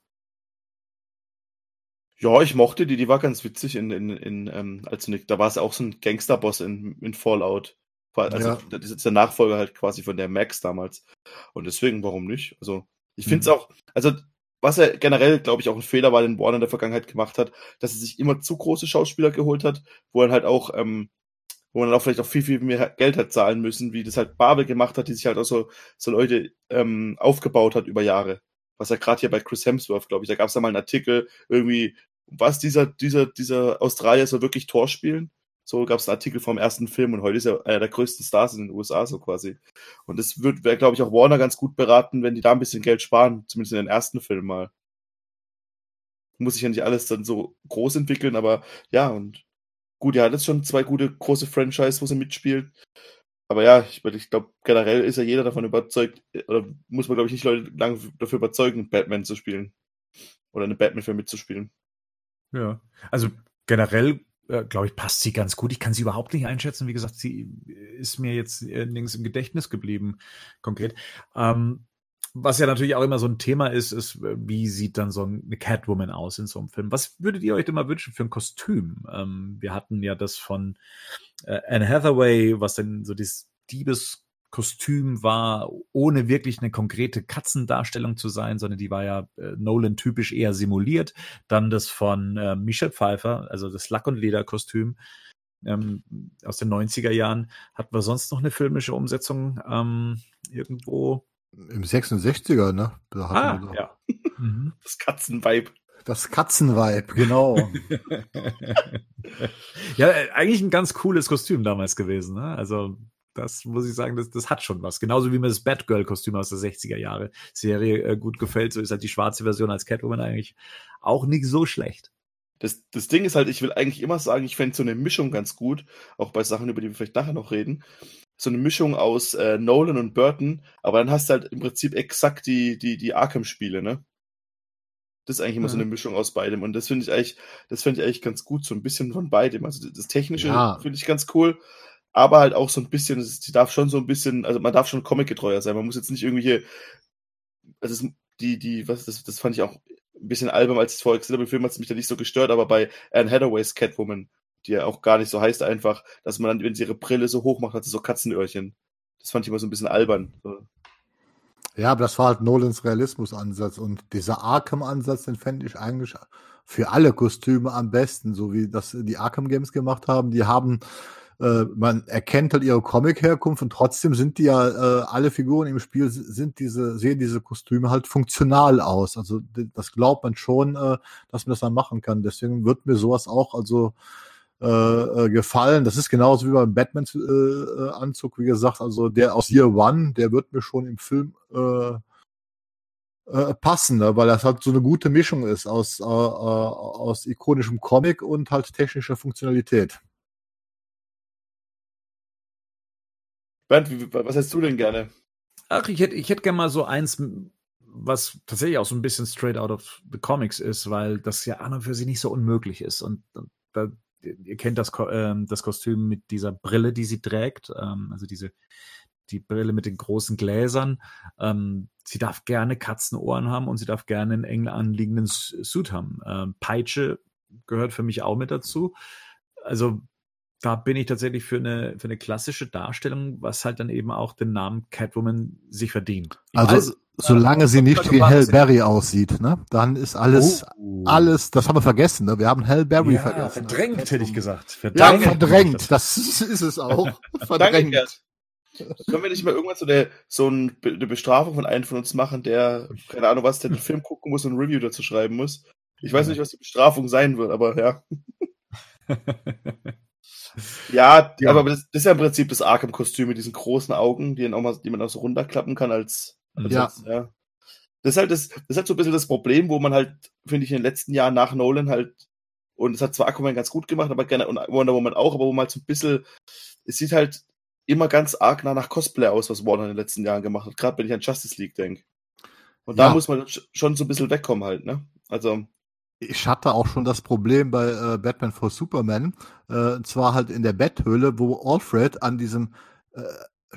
Ja, ich mochte die, die war ganz witzig in, in, in ähm, als Nick, da war es auch so ein Gangsterboss in, in Fallout. Also Ja. das ist jetzt der Nachfolger halt quasi von der Max damals. Und deswegen, warum nicht? Also, ich finde es Mhm. auch, also was er generell, glaube ich, auch ein Fehler war, den Warner in der Vergangenheit gemacht hat, dass er sich immer zu große Schauspieler geholt hat, wo er halt auch, ähm, wo man dann auch vielleicht auch viel, viel mehr Geld hat zahlen müssen, wie das halt Babel gemacht hat, die sich halt auch so, so Leute ähm, aufgebaut hat über Jahre. Was ja gerade hier bei Chris Hemsworth, glaube ich, da gab es da mal einen Artikel, irgendwie, was dieser, dieser, dieser Australier soll wirklich Tor spielen. So gab es einen Artikel vom ersten Film und heute ist er einer der größten Stars in den USA, so quasi. Und das wäre, glaube ich, auch Warner ganz gut beraten, wenn die da ein bisschen Geld sparen, zumindest in den ersten Film mal. Muss sich ja nicht alles dann so groß entwickeln, aber ja, und gut, er hat jetzt schon zwei gute große Franchise, wo sie mitspielt. Aber ja, ich, ich glaube, generell ist ja jeder davon überzeugt, oder muss man, glaube ich, nicht Leute lange dafür überzeugen, Batman zu spielen. Oder eine Batman-Film mitzuspielen. Ja. Also generell, äh, glaube ich, passt sie ganz gut. Ich kann sie überhaupt nicht einschätzen. Wie gesagt, sie ist mir jetzt äh, nirgends im Gedächtnis geblieben, konkret. Ähm, was ja natürlich auch immer so ein Thema ist, ist, äh, wie sieht dann so eine Catwoman aus in so einem Film? Was würdet ihr euch denn mal wünschen für ein Kostüm? Ähm, wir hatten ja das von äh, Anne Hathaway, was denn so dieses Diebeskostüm war, ohne wirklich eine konkrete Katzendarstellung zu sein, sondern die war ja äh, Nolan-typisch eher simuliert. Dann das von äh, Michelle Pfeiffer, also das Lack- und Lederkostüm. ähm, aus den 90er Jahren. Hatten wir sonst noch eine filmische Umsetzung ähm, irgendwo? Im 66er, ne? Da ah, wir ja. [LAUGHS] Mhm. Das Katzenweib. Das Katzenweib, genau. [LAUGHS] ja, äh, eigentlich ein ganz cooles Kostüm damals gewesen. Ne? Also das muss ich sagen, das, das hat schon was. Genauso wie mir das Batgirl-Kostüm aus der 60er Jahre Serie äh, gut gefällt, so ist halt die schwarze Version als Catwoman eigentlich auch nicht so schlecht. Das, das Ding ist halt, ich will eigentlich immer sagen, ich fände so eine Mischung ganz gut, auch bei Sachen, über die wir vielleicht nachher noch reden. So eine Mischung aus äh, Nolan und Burton, aber dann hast du halt im Prinzip exakt die, die, die Arkham-Spiele, ne? Das ist eigentlich immer ja. so eine Mischung aus beidem. Und das finde ich eigentlich, das finde ich eigentlich ganz gut, so ein bisschen von beidem. Also das Technische ja. finde ich ganz cool, aber halt auch so ein bisschen, die darf schon so ein bisschen, also man darf schon Comic-getreuer sein. Man muss jetzt nicht irgendwelche, also die, die, was, das, das fand ich auch ein bisschen albern, als ich es vorher gesehen habe. Im Film hat es mich da nicht so gestört, aber bei Anne Hathaways Catwoman, die ja auch gar nicht so heißt einfach, dass man dann, wenn sie ihre Brille so hoch macht, hat sie so Katzenöhrchen. Das fand ich immer so ein bisschen albern. Ja, aber das war halt Nolans Realismus-Ansatz und dieser Arkham-Ansatz, den fände ich eigentlich für alle Kostüme am besten, so wie das die Arkham Games gemacht haben. Die haben äh, man erkennt halt ihre Comic-Herkunft und trotzdem sind die ja äh, alle Figuren im Spiel sind diese sehen diese Kostüme halt funktional aus. Also das glaubt man schon, äh, dass man das dann machen kann. Deswegen wird mir sowas auch also äh, äh gefallen. Das ist genauso wie beim Batman-Anzug, äh, wie gesagt. Also der aus Year One, der wird mir schon im Film äh, äh, passen, ne? weil das halt so eine gute Mischung ist aus, äh, aus ikonischem Comic und halt technischer Funktionalität. Bernd, was hättest du denn gerne? Ach, ich hätte, ich hätte gerne mal so eins, was tatsächlich auch so ein bisschen straight out of the comics ist, weil das ja an und für sich nicht so unmöglich ist. Und, und da, ihr kennt das, ähm, das Kostüm mit dieser Brille, die sie trägt, ähm, also diese die Brille mit den großen Gläsern. Ähm, sie darf gerne Katzenohren haben und sie darf gerne einen eng anliegenden Suit haben. Ähm, Peitsche gehört für mich auch mit dazu. Also da bin ich tatsächlich für eine, für eine klassische Darstellung, was halt dann eben auch den Namen Catwoman sich verdient. Ich also, weiß, solange äh, sie nicht wie Hell Berry aussieht, ne, dann ist alles, oh. alles, das haben wir vergessen, ne, wir haben Hell Berry ja, vergessen. Verdrängt, hätte ich gesagt. Verdrängt. Ja, verdrängt, das ist es auch. [LAUGHS] verdrängt. Können wir nicht mal irgendwann so eine, so eine Bestrafung von einem von uns machen, der, keine Ahnung was, der den Film gucken muss und ein Review dazu schreiben muss? Ich weiß nicht, was die Bestrafung sein wird, aber ja. [LAUGHS] Ja, ja, aber das, das, ist ja im Prinzip das Arkham-Kostüm mit diesen großen Augen, die, auch mal, die man auch so runterklappen kann als, als ja. Als, ja. Das ist halt das, das ist halt so ein bisschen das Problem, wo man halt, finde ich, in den letzten Jahren nach Nolan halt, und es hat zwar Aquaman ganz gut gemacht, aber gerne, und Wonder Woman auch, aber wo man halt so ein bisschen, es sieht halt immer ganz arg nach Cosplay aus, was Warner in den letzten Jahren gemacht hat, gerade wenn ich an Justice League denke. Und ja. da muss man schon so ein bisschen wegkommen halt, ne? Also ich hatte auch schon das Problem bei äh, Batman for Superman, äh, und zwar halt in der Betthöhle, wo Alfred an diesem äh,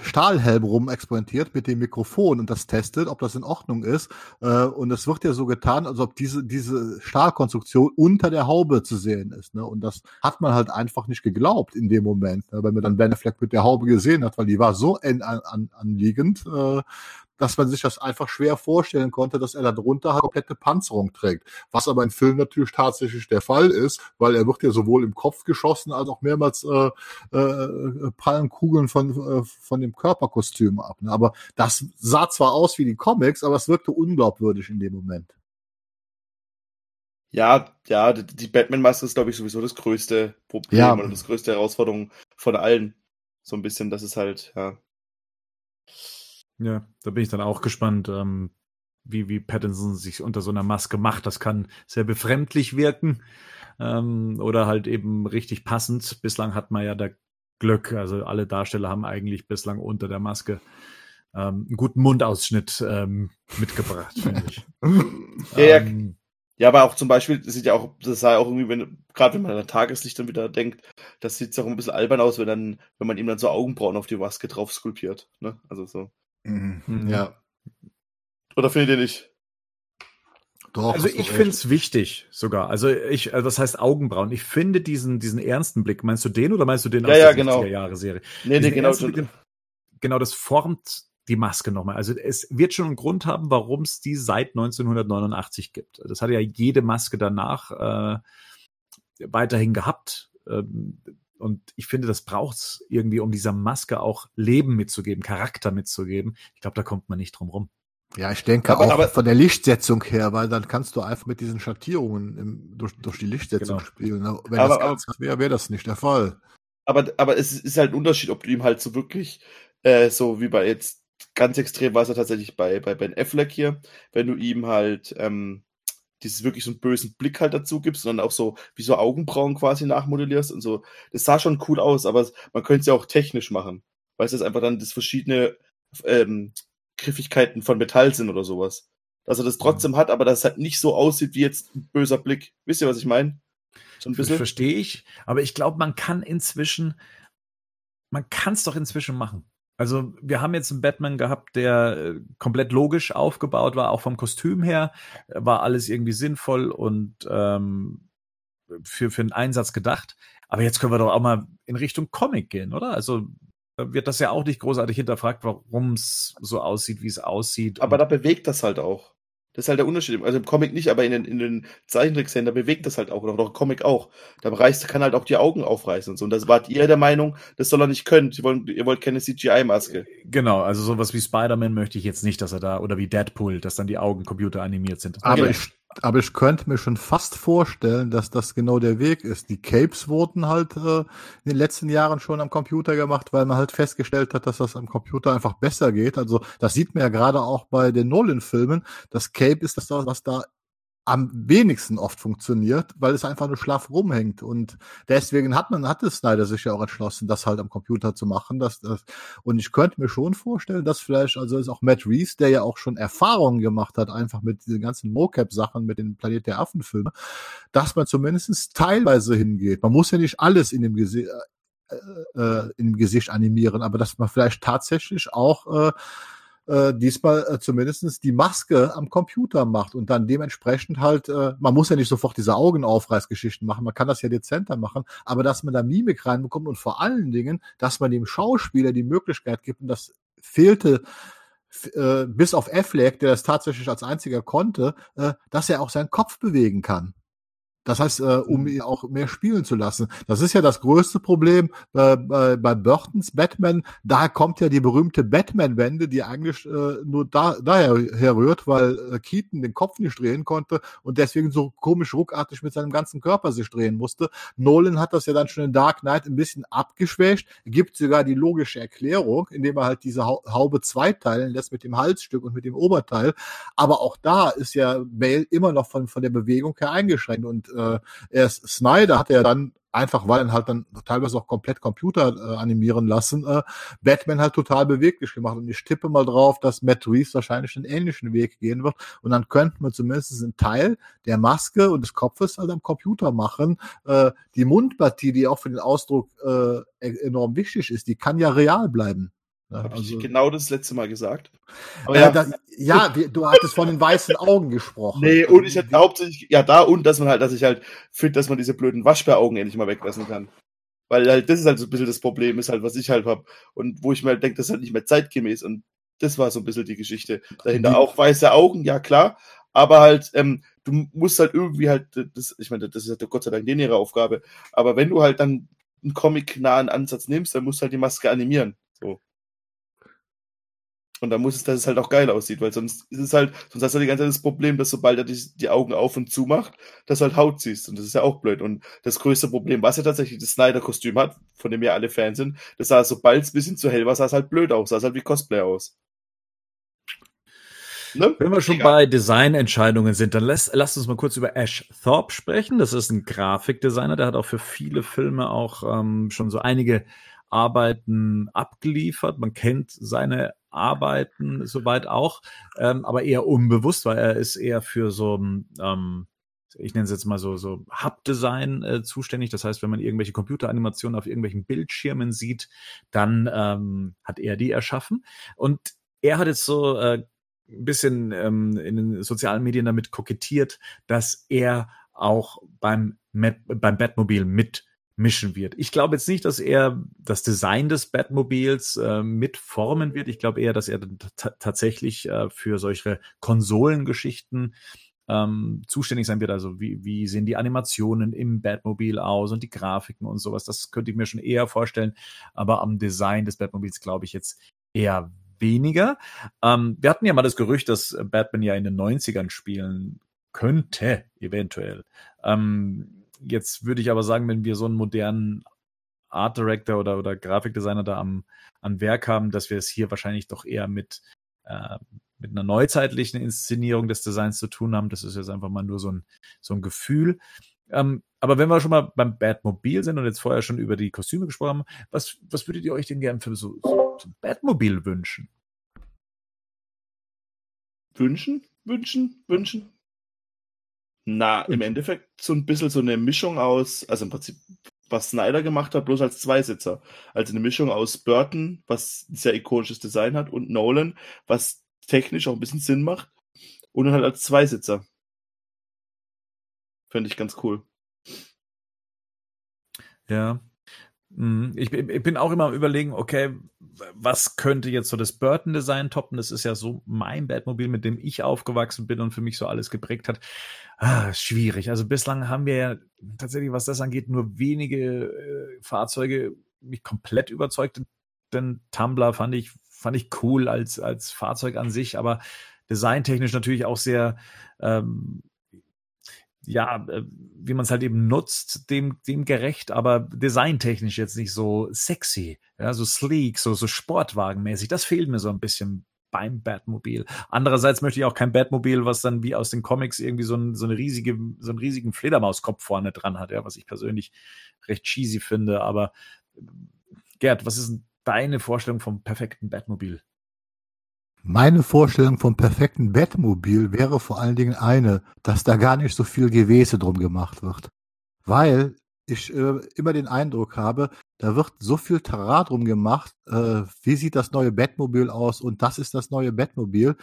Stahlhelm rum experimentiert mit dem Mikrofon und das testet, ob das in Ordnung ist. Äh, und es wird ja so getan, als ob diese, diese Stahlkonstruktion unter der Haube zu sehen ist. Ne? Und das hat man halt einfach nicht geglaubt in dem Moment, ne? weil man dann Ben Affleck mit der Haube gesehen hat, weil die war so an, an, anliegend, äh, dass man sich das einfach schwer vorstellen konnte, dass er da drunter halt komplette Panzerung trägt. Was aber im Film natürlich tatsächlich der Fall ist, weil er wird ja sowohl im Kopf geschossen als auch mehrmals äh, äh, prallen Kugeln von, äh, von dem Körperkostüm ab. Ne? Aber das sah zwar aus wie die Comics, aber es wirkte unglaubwürdig in dem Moment. Ja, ja, die Batman-Maske ist, glaube ich, sowieso das größte Problem ja. oder das größte Herausforderung von allen. So ein bisschen, das ist halt, ja. Ja, da bin ich dann auch gespannt, ähm, wie, wie Pattinson sich unter so einer Maske macht. Das kann sehr befremdlich wirken ähm, oder halt eben richtig passend. Bislang hat man ja da Glück. Also alle Darsteller haben eigentlich bislang unter der Maske ähm, einen guten Mundausschnitt ähm, mitgebracht, finde ich. [LAUGHS] ja, ähm, ja, aber auch zum Beispiel, das sieht ja auch, das sah ja auch irgendwie, wenn, gerade wenn man an Tageslicht dann wieder denkt, das sieht auch ein bisschen albern aus, wenn dann, wenn man ihm dann so Augenbrauen auf die Maske drauf skulpiert. Ne? Also so. Mhm. Ja. Oder findet ihr nicht? Doch, also ich finde es wichtig sogar. Also ich, also das heißt Augenbrauen. Ich finde diesen, diesen ernsten Blick. Meinst du den oder meinst du den ja, aus ja, der genau. Jahre Serie? Nee, nee, genau. Blick, genau, das formt die Maske nochmal. Also es wird schon einen Grund haben, warum es die seit 1989 gibt. Das hatte ja jede Maske danach äh, weiterhin gehabt. Ähm, und ich finde, das braucht's irgendwie, um dieser Maske auch Leben mitzugeben, Charakter mitzugeben. Ich glaube, da kommt man nicht drum rum. Ja, ich denke Aber- auch aber- von der Lichtsetzung her, weil dann kannst du einfach mit diesen Schattierungen im, durch, durch die Lichtsetzung Genau. spielen. ne? Wenn Aber- das ganz wäre, wäre das nicht der Fall. Aber, aber es ist halt ein Unterschied, ob du ihm halt so wirklich, äh, so wie bei jetzt, ganz extrem war es ja tatsächlich bei, bei Ben Affleck hier, wenn du ihm halt ähm, dieses wirklich so einen bösen Blick halt dazu gibst dann auch so wie so Augenbrauen quasi nachmodellierst und so. Das sah schon cool aus, aber man könnte es ja auch technisch machen. Weil es jetzt einfach dann das verschiedene ähm, Griffigkeiten von Metall sind oder sowas. Dass er das trotzdem hat, aber dass es halt nicht so aussieht wie jetzt ein böser Blick. Wisst ihr, was ich meine? So ein Das bisschen. verstehe ich, aber ich glaube, man kann inzwischen, man kann es doch inzwischen machen. Also wir haben jetzt einen Batman gehabt, der äh, komplett logisch aufgebaut war, auch vom Kostüm her, äh, war alles irgendwie sinnvoll und ähm, für, für einen Einsatz gedacht. Aber jetzt können wir doch auch mal in Richtung Comic gehen, oder? Also wird das ja auch nicht großartig hinterfragt, warum es so aussieht, wie es aussieht. Aber da bewegt das halt auch. Das ist halt der Unterschied. Also im Comic nicht, aber in den, in den Zeichentrickserien, da bewegt das halt auch. Oder auch im Comic auch. Da reißt, kann halt auch die Augen aufreißen und so. Und das wart ihr der Meinung, das soll er nicht können. Sie wollen, ihr wollt keine CGI-Maske. Genau, also sowas wie Spider-Man möchte ich jetzt nicht, dass er da, oder wie Deadpool, dass dann die Augen computeranimiert sind. Das Aber Genau. ich, aber ich könnte mir schon fast vorstellen, dass das genau der Weg ist. Die Capes wurden halt äh, in den letzten Jahren schon am Computer gemacht, weil man halt festgestellt hat, dass das am Computer einfach besser geht. Also das sieht man ja gerade auch bei den Nolan-Filmen. Das Cape ist das, was da am wenigsten oft funktioniert, weil es einfach nur schlaff rumhängt. Und deswegen hat man, hatte Snyder sich ja auch entschlossen, das halt am Computer zu machen. Das, das, und ich könnte mir schon vorstellen, dass vielleicht, also ist auch Matt Reeves, der ja auch schon Erfahrungen gemacht hat, einfach mit diesen ganzen Mocap-Sachen, mit den Planet der Affen-Filmen, dass man zumindest teilweise hingeht. Man muss ja nicht alles in dem Gesicht, äh, äh, im Gesicht animieren, aber dass man vielleicht tatsächlich auch äh, äh, diesmal äh, zumindestens die Maske am Computer macht und dann dementsprechend halt, äh, man muss ja nicht sofort diese Augenaufreißgeschichten machen, man kann das ja dezenter machen, aber dass man da Mimik reinbekommt und vor allen Dingen, dass man dem Schauspieler die Möglichkeit gibt, und das fehlte äh, bis auf Affleck, der das tatsächlich als einziger konnte, äh, dass er auch seinen Kopf bewegen kann. Das heißt, äh, um ihn auch mehr spielen zu lassen. Das ist ja das größte Problem äh, bei, bei Burtons Batman. Daher kommt ja die berühmte Batman-Wende, die eigentlich äh, nur da, daher herrührt, weil äh, Keaton den Kopf nicht drehen konnte und deswegen so komisch ruckartig mit seinem ganzen Körper sich drehen musste. Nolan hat das ja dann schon in Dark Knight ein bisschen abgeschwächt, gibt sogar die logische Erklärung, indem er halt diese Hau- Haube zweiteilen lässt mit dem Halsstück und mit dem Oberteil. Aber auch da ist ja Bale immer noch von, von der Bewegung her eingeschränkt und äh, erst Snyder hat ja dann einfach, weil er halt dann teilweise auch komplett Computer äh, animieren lassen, äh, Batman halt total beweglich gemacht. Und ich tippe mal drauf, dass Matt Reeves wahrscheinlich einen ähnlichen Weg gehen wird. Und dann könnte man zumindest einen Teil der Maske und des Kopfes halt am Computer machen. Äh, die Mundpartie, die auch für den Ausdruck äh, e- enorm wichtig ist, die kann ja real bleiben. Ja, Habe ich also- genau das letzte Mal gesagt. Aber ja, ja, das, ja wie, du hattest von den weißen Augen gesprochen. nee, und ich hätte hauptsächlich, ja, da und dass man halt, dass ich halt finde, dass man diese blöden Waschbäraugen endlich mal weglassen kann. Weil halt, das ist halt so ein bisschen das Problem, ist halt, was ich halt hab. Und wo ich mir halt denke, das ist halt nicht mehr zeitgemäß. Und das war so ein bisschen die Geschichte dahinter. Die- Auch weiße Augen, ja klar. Aber halt, ähm, du musst halt irgendwie halt, das, ich meine, das ist ja Gott sei Dank denen ihre Aufgabe. Aber wenn du halt dann einen comic-nahen Ansatz nimmst, dann musst du halt die Maske animieren. Und dann muss es, dass es halt auch geil aussieht, weil sonst ist es halt, sonst hast du die ganze Zeit das Problem, dass sobald er die, die Augen auf und zu macht, dass du halt Haut siehst. Und das ist ja auch blöd. Und das größte Problem, was ja tatsächlich das Snyder-Kostüm hat, von dem wir alle Fans sind, das sah, sobald es ein bisschen zu hell war, sah es halt blöd aus, sah es halt wie Cosplay aus. Ne? Wenn wir schon Egal. bei Designentscheidungen sind, dann lasst, lasst uns mal kurz über Ash Thorpe sprechen. Das ist ein Grafikdesigner, der hat auch für viele Filme auch ähm, schon so einige Arbeiten abgeliefert. Man kennt seine Arbeiten soweit auch, ähm, aber eher unbewusst, weil er ist eher für so ähm, ich nenne es jetzt mal so, so Hub-Design äh, zuständig. Das heißt, wenn man irgendwelche Computeranimationen auf irgendwelchen Bildschirmen sieht, dann ähm, hat er die erschaffen. Und er hat jetzt so äh, ein bisschen ähm, in den sozialen Medien damit kokettiert, dass er auch beim, Met, beim Batmobil mitmischen wird. Ich glaube jetzt nicht, dass er das Design des Batmobils äh, mitformen wird. Ich glaube eher, dass er tatsächlich äh, für solche Konsolengeschichten ähm, zuständig sein wird. Also wie, wie sehen die Animationen im Batmobil aus und die Grafiken und sowas. Das könnte ich mir schon eher vorstellen. Aber am Design des Batmobils glaube ich jetzt eher weniger. Ähm, wir hatten ja mal das Gerücht, dass Batman ja in den 90ern spielen könnte, eventuell. Ähm, jetzt würde ich aber sagen, wenn wir so einen modernen Art Director oder, oder Grafikdesigner da am, am Werk haben, dass wir es hier wahrscheinlich doch eher mit, äh, mit einer neuzeitlichen Inszenierung des Designs zu tun haben. Das ist jetzt einfach mal nur so ein, so ein Gefühl. Ähm, aber wenn wir schon mal beim Batmobil sind und jetzt vorher schon über die Kostüme gesprochen haben, was, was würdet ihr euch denn gerne für so, so, so Batmobil wünschen? Wünschen? Wünschen? Wünschen? Na, im Endeffekt so ein bisschen so eine Mischung aus, also im Prinzip, was Snyder gemacht hat, bloß als Zweisitzer. Also eine Mischung aus Burton, was ein sehr ikonisches Design hat, und Nolan, was technisch auch ein bisschen Sinn macht. Und dann halt als Zweisitzer. Fände ich ganz cool. Ja. Mhm. Ich, ich bin auch immer am überlegen, okay, was könnte jetzt so das Burton-Design toppen? Das ist ja so mein Batmobil, mit dem ich aufgewachsen bin und für mich so alles geprägt hat. Ah, schwierig. Also bislang haben wir ja tatsächlich, was das angeht, nur wenige äh, Fahrzeuge mich komplett überzeugt. Denn Tumblr fand ich, fand ich cool als, als Fahrzeug an sich, aber designtechnisch natürlich auch sehr ähm, ja, äh, wie man es halt eben nutzt, dem, dem gerecht, aber designtechnisch jetzt nicht so sexy, ja, so sleek, so, so sportwagenmäßig. Das fehlt mir so ein bisschen beim Batmobil. Andererseits möchte ich auch kein Batmobil, was dann wie aus den Comics irgendwie so, ein, so eine riesige, so einen riesigen Fledermauskopf vorne dran hat, ja, was ich persönlich recht cheesy finde. Aber Gerd, was ist deine Vorstellung vom perfekten Batmobil? Meine Vorstellung vom perfekten Bettmobil wäre vor allen Dingen eine, dass da gar nicht so viel Gewese drum gemacht wird. Weil ich äh, immer den Eindruck habe, da wird so viel Terrain drum gemacht, äh, wie sieht das neue Bettmobil aus und das ist das neue Bettmobil.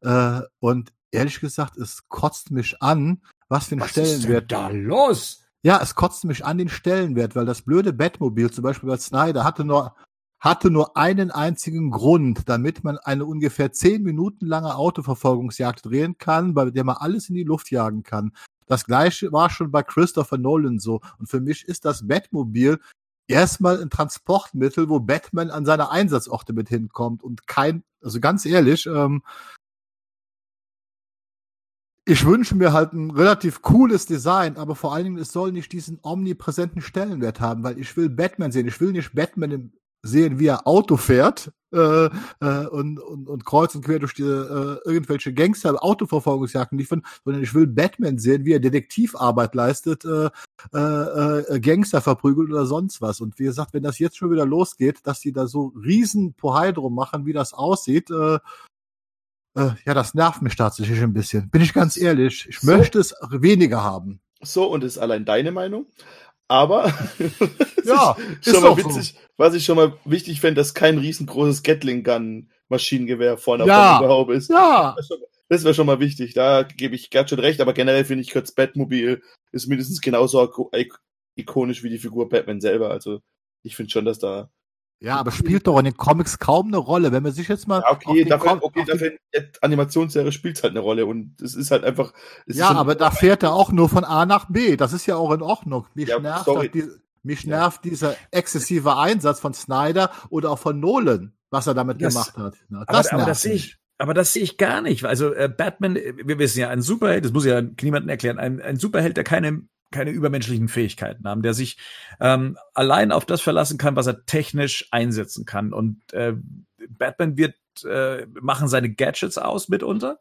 Äh, und ehrlich gesagt, es kotzt mich an, was für ein was Stellenwert. Ist da los? Ja, es kotzt mich an den Stellenwert, weil das blöde Bettmobil, zum Beispiel bei Snyder, hatte nur hatte nur einen einzigen Grund, damit man eine ungefähr zehn Minuten lange Autoverfolgungsjagd drehen kann, bei der man alles in die Luft jagen kann. Das gleiche war schon bei Christopher Nolan so. Und für mich ist das Batmobil erstmal ein Transportmittel, wo Batman an seine Einsatzorte mit hinkommt und kein, also ganz ehrlich, ähm, ich wünsche mir halt ein relativ cooles Design, aber vor allen Dingen, es soll nicht diesen omnipräsenten Stellenwert haben, weil ich will Batman sehen. Ich will nicht Batman im sehen, wie er Auto fährt äh, äh, und, und, und kreuz und quer durch die, äh, irgendwelche Gangster Autoverfolgungsjagden liefern, sondern ich will Batman sehen, wie er Detektivarbeit leistet, äh, äh, äh, Gangster verprügelt oder sonst was. Und wie gesagt, wenn das jetzt schon wieder losgeht, dass die da so riesen Pohai drum machen, wie das aussieht, äh, äh, ja, das nervt mich tatsächlich ein bisschen. Bin ich ganz ehrlich. Ich so. möchte es weniger haben. So, und ist allein deine Meinung? Aber [LAUGHS] ja, [LAUGHS] ist schon mal witzig, so. was ich schon mal wichtig fände, dass kein riesengroßes Gatling Gun Maschinengewehr vorne ja. auf der Haube ist. Ja. Das wäre schon mal wichtig. Da gebe ich Gerd schon recht, aber generell finde ich Kurt's Batmobil ist mindestens genauso ikonisch wie die Figur Batman selber. Also ich finde schon, dass da ja, aber spielt doch in den Comics kaum eine Rolle. Wenn man sich jetzt mal. Ja, okay, dafür, okay, dafür Animationsserie spielt halt eine Rolle und es ist halt einfach. ja, aber da fährt er auch nur von A nach B. Das ist ja auch in Ordnung. Mich ja, nervt, die, mich nervt ja. dieser exzessive Einsatz von Snyder oder auch von Nolan, was er damit das, gemacht hat. Na, das aber, aber das sehe ich. Aber das sehe ich gar nicht. Also äh, Batman, wir wissen ja, ein Superheld, das muss ja niemandem erklären, ein, ein Superheld, der keine keine übermenschlichen Fähigkeiten haben, der sich ähm, allein auf das verlassen kann, was er technisch einsetzen kann. Und äh, Batman wird äh, machen seine Gadgets aus mitunter.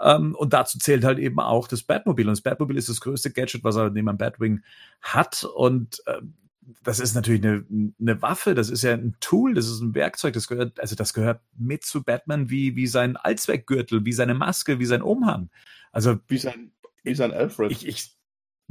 Ähm, und dazu zählt halt eben auch das Batmobil. Und das Batmobil ist das größte Gadget, was er neben einem Batwing hat. Und äh, das ist natürlich eine, eine Waffe, das ist ja ein Tool, das ist ein Werkzeug, das gehört, also das gehört mit zu Batman wie, wie sein Allzweckgürtel, wie seine Maske, wie sein Umhang. Also wie sein, wie sein Alfred. Ich, ich,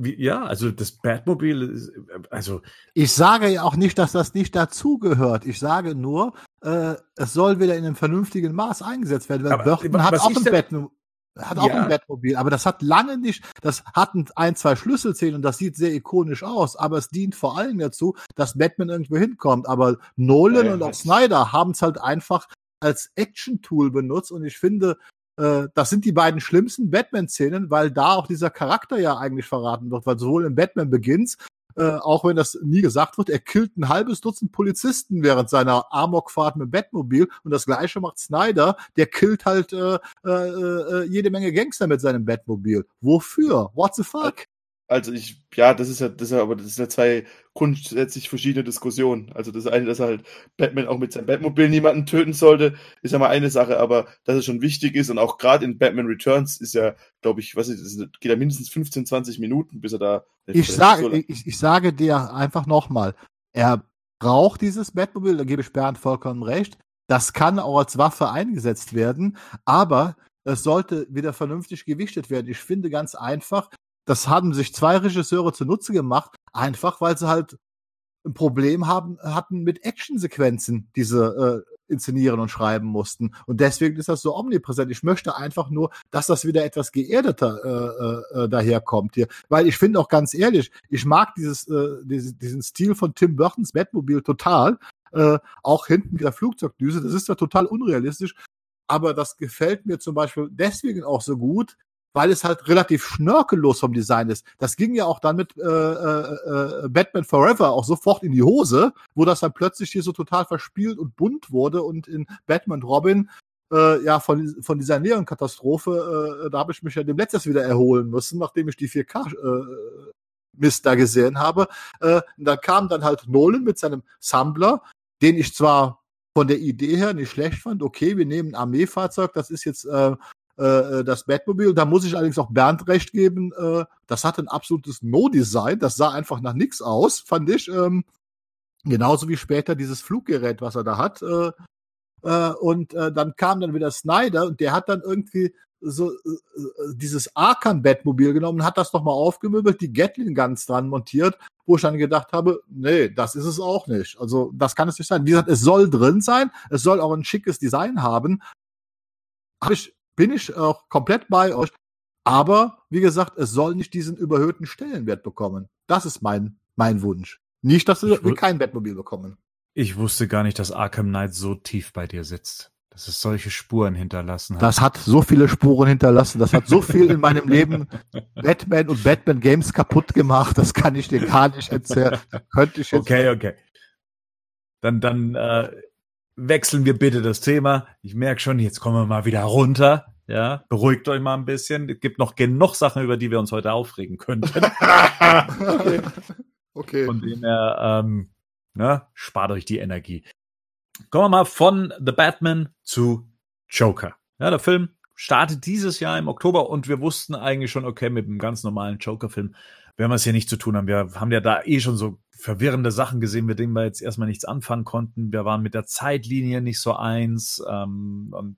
wie, ja, also das Batmobil, also. Ich sage ja auch nicht, dass das nicht dazugehört. Ich sage nur, äh, es soll wieder in einem vernünftigen Maß eingesetzt werden. Weil Burton hat auch ein Batmobil hat auch ja. ein Batmobil, aber das hat lange nicht, das hat ein, zwei Schlüsselzähne und das sieht sehr ikonisch aus, aber es dient vor allem dazu, dass Batman irgendwo hinkommt. Aber Nolan ja, und auch Snyder haben es halt einfach als Action-Tool benutzt und ich finde, äh, das sind die beiden schlimmsten Batman-Szenen, weil da auch dieser Charakter ja eigentlich verraten wird, weil sowohl in Batman Begins äh, auch wenn das nie gesagt wird, er killt ein halbes Dutzend Polizisten während seiner Amokfahrt mit Batmobil und das gleiche macht Snyder, der killt halt äh, äh, äh, jede Menge Gangster mit seinem Batmobil. Wofür? What the fuck? Also ich, ja, das ist ja, das ist ja, aber das sind ja zwei grundsätzlich verschiedene Diskussionen. Also das eine, dass halt Batman auch mit seinem Batmobil niemanden töten sollte, ist ja mal eine Sache, aber dass es schon wichtig ist und auch gerade in Batman Returns ist ja, glaube ich, was ist, das geht ja mindestens 15, 20 Minuten, bis er da. Ich sage, so ich, ich sage dir einfach nochmal, er braucht dieses Batmobil, da gebe ich Bernd vollkommen recht. Das kann auch als Waffe eingesetzt werden, aber es sollte wieder vernünftig gewichtet werden. Ich finde ganz einfach, das haben sich zwei Regisseure zunutze gemacht, einfach weil sie halt ein Problem haben, hatten mit Actionsequenzen, die sie äh, inszenieren und schreiben mussten. Und deswegen ist das so omnipräsent. Ich möchte einfach nur, dass das wieder etwas geerdeter äh, äh, daherkommt hier. Weil ich finde auch ganz ehrlich, ich mag dieses, äh, diesen, diesen Stil von Tim Burtons Batmobil total. Äh, auch hinten mit der Flugzeugdüse. Das ist ja total unrealistisch. Aber das gefällt mir zum Beispiel deswegen auch so gut, weil es halt relativ schnörkellos vom Design ist. Das ging ja auch dann mit äh, äh, äh, Batman Forever auch sofort in die Hose, wo das dann plötzlich hier so total verspielt und bunt wurde und in Batman Robin äh, ja von, von dieser Neon-Katastrophe, äh, da habe ich mich ja dem letztes wieder erholen müssen, nachdem ich die 4K äh, Mist da gesehen habe. Äh, da kam dann halt Nolan mit seinem Sampler, den ich zwar von der Idee her nicht schlecht fand. Okay, wir nehmen ein Armeefahrzeug, das ist jetzt äh, äh, das Batmobil. Da muss ich allerdings auch Bernd recht geben. Äh, das hatte ein absolutes No-Design. Das sah einfach nach nichts aus, fand ich. Ähm, genauso wie später dieses Fluggerät, was er da hat. Äh, äh, und äh, dann kam dann wieder Snyder und der hat dann irgendwie so äh, äh dieses Arkham Batmobil genommen, hat das nochmal aufgemöbelt, die Gatling Guns dran montiert, wo ich dann gedacht habe, nee, das ist es auch nicht. Also das kann es nicht sein. Wie gesagt, es soll drin sein, es soll auch ein schickes Design haben. Habe ich bin ich auch komplett bei euch. Aber wie gesagt, es soll nicht diesen überhöhten Stellenwert bekommen. Das ist mein, mein Wunsch. Nicht, dass wir kein Bettmobil bekommen. Ich wusste gar nicht, dass Arkham Knight so tief bei dir sitzt. Dass es solche Spuren hinterlassen hat. Das hat so viele Spuren hinterlassen. Das hat so viel in meinem Leben [LAUGHS] Batman und Batman Games kaputt gemacht. Das kann ich dir gar nicht erzählen. Könnte ich jetzt okay, okay. Dann, dann äh, wechseln wir bitte das Thema. Ich merke schon, jetzt kommen wir mal wieder runter. Ja, beruhigt euch mal ein bisschen. Es gibt noch genug Sachen, über die wir uns heute aufregen könnten. okay. [LAUGHS] okay. Von dem her, ähm, ne, spart euch die Energie. Kommen wir mal von The Batman zu Joker. Ja, der Film startet dieses Jahr im Oktober und wir wussten eigentlich schon, okay, mit einem ganz normalen Joker-Film werden wir es hier nicht zu tun haben. Wir haben ja da eh schon so verwirrende Sachen gesehen, mit denen wir jetzt erstmal nichts anfangen konnten. Wir waren mit der Zeitlinie nicht so eins. Ähm, und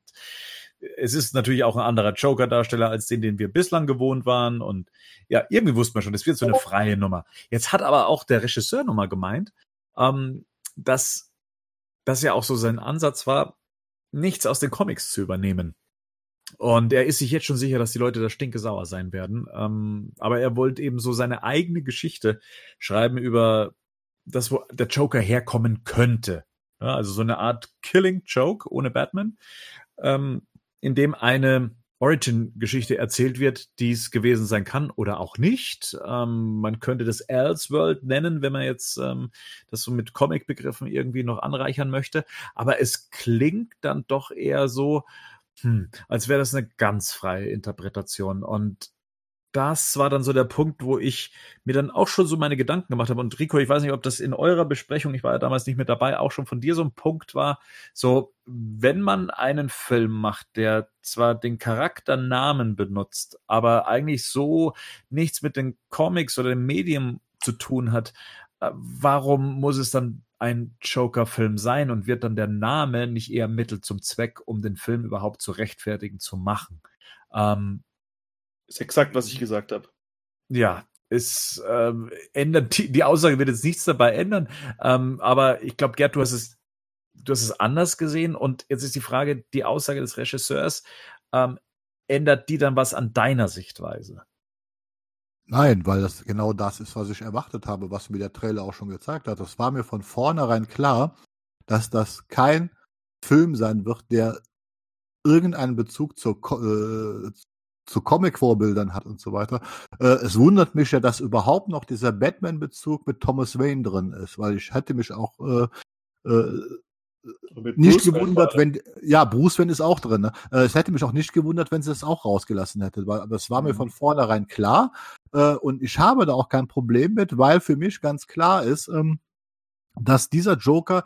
es ist natürlich auch ein anderer Joker-Darsteller als den, den wir bislang gewohnt waren. Und ja, irgendwie wusste man schon, das wird so eine freie Nummer. Jetzt hat aber auch der Regisseur nochmal gemeint, ähm, dass das ja auch so sein Ansatz war, nichts aus den Comics zu übernehmen. Und er ist sich jetzt schon sicher, dass die Leute da stinkesauer sein werden. Ähm, aber er wollte eben so seine eigene Geschichte schreiben über das, wo der Joker herkommen könnte. Ja, also so eine Art Killing Joke ohne Batman, ähm, in dem eine Origin-Geschichte erzählt wird, die es gewesen sein kann oder auch nicht. Ähm, man könnte das Elseworld nennen, wenn man jetzt ähm, das so mit Comic-Begriffen irgendwie noch anreichern möchte. Aber es klingt dann doch eher so, hm, als wäre das eine ganz freie Interpretation. Und das war dann so der Punkt, wo ich mir dann auch schon so meine Gedanken gemacht habe. Und Rico, ich weiß nicht, ob das in eurer Besprechung, ich war ja damals nicht mit dabei, auch schon von dir so ein Punkt war. So, wenn man einen Film macht, der zwar den Charakternamen benutzt, aber eigentlich so nichts mit den Comics oder dem Medium zu tun hat, äh, warum muss es dann ein Joker-Film sein und wird dann der Name nicht eher Mittel zum Zweck, um den Film überhaupt zu rechtfertigen zu machen? Ähm, ist exakt, was ich gesagt habe. Ja, es ähm, ändert die, die Aussage wird jetzt nichts dabei ändern, ähm, aber ich glaube, Gerd, du hast es, du hast es anders gesehen und jetzt ist die Frage, die Aussage des Regisseurs ähm, ändert die dann was an deiner Sichtweise? Nein, weil das genau das ist, was ich erwartet habe, was mir der Trailer auch schon gezeigt hat. Das war mir von vornherein klar, dass das kein Film sein wird, der irgendeinen Bezug zur, äh, zu Comic-Vorbildern hat und so weiter. Äh, es wundert mich ja, dass überhaupt noch dieser Batman-Bezug mit Thomas Wayne drin ist, weil ich hätte mich auch äh, äh, nicht gewundert, wenn ja Bruce Wayne ist auch drin. Ne? Äh, es hätte mich auch nicht gewundert, wenn sie es auch rausgelassen hätte, weil aber es war mhm. mir von vornherein klar äh, und ich habe da auch kein Problem mit, weil für mich ganz klar ist, ähm, dass dieser Joker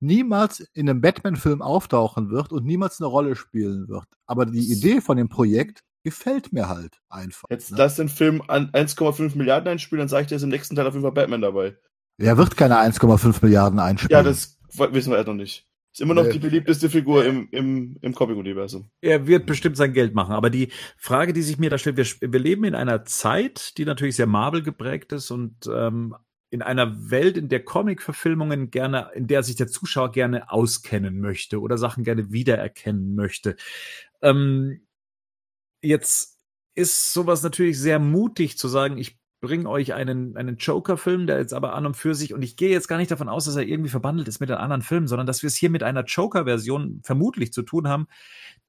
niemals in einem Batman-Film auftauchen wird und niemals eine Rolle spielen wird. Aber die Idee von dem Projekt gefällt mir halt einfach. Jetzt ne? lass den Film an 1,5 Milliarden einspielen, dann sage ich dir, ist im nächsten Teil auf jeden Fall Batman dabei. Er wird keine 1,5 Milliarden einspielen. Ja, das wissen wir erst noch nicht. Ist immer noch nee. die beliebteste Figur im, im, im Comic-Universum. Er wird bestimmt sein Geld machen. Aber die Frage, die sich mir da stellt, wir, wir leben in einer Zeit, die natürlich sehr Marvel geprägt ist und ähm, in einer Welt, in der Comic-Verfilmungen gerne, in der sich der Zuschauer gerne auskennen möchte oder Sachen gerne wiedererkennen möchte. Ähm, jetzt ist sowas natürlich sehr mutig zu sagen, ich bringe euch einen, einen Joker-Film, der jetzt aber an und für sich, und ich gehe jetzt gar nicht davon aus, dass er irgendwie verbandelt ist mit den anderen Filmen, sondern dass wir es hier mit einer Joker-Version vermutlich zu tun haben,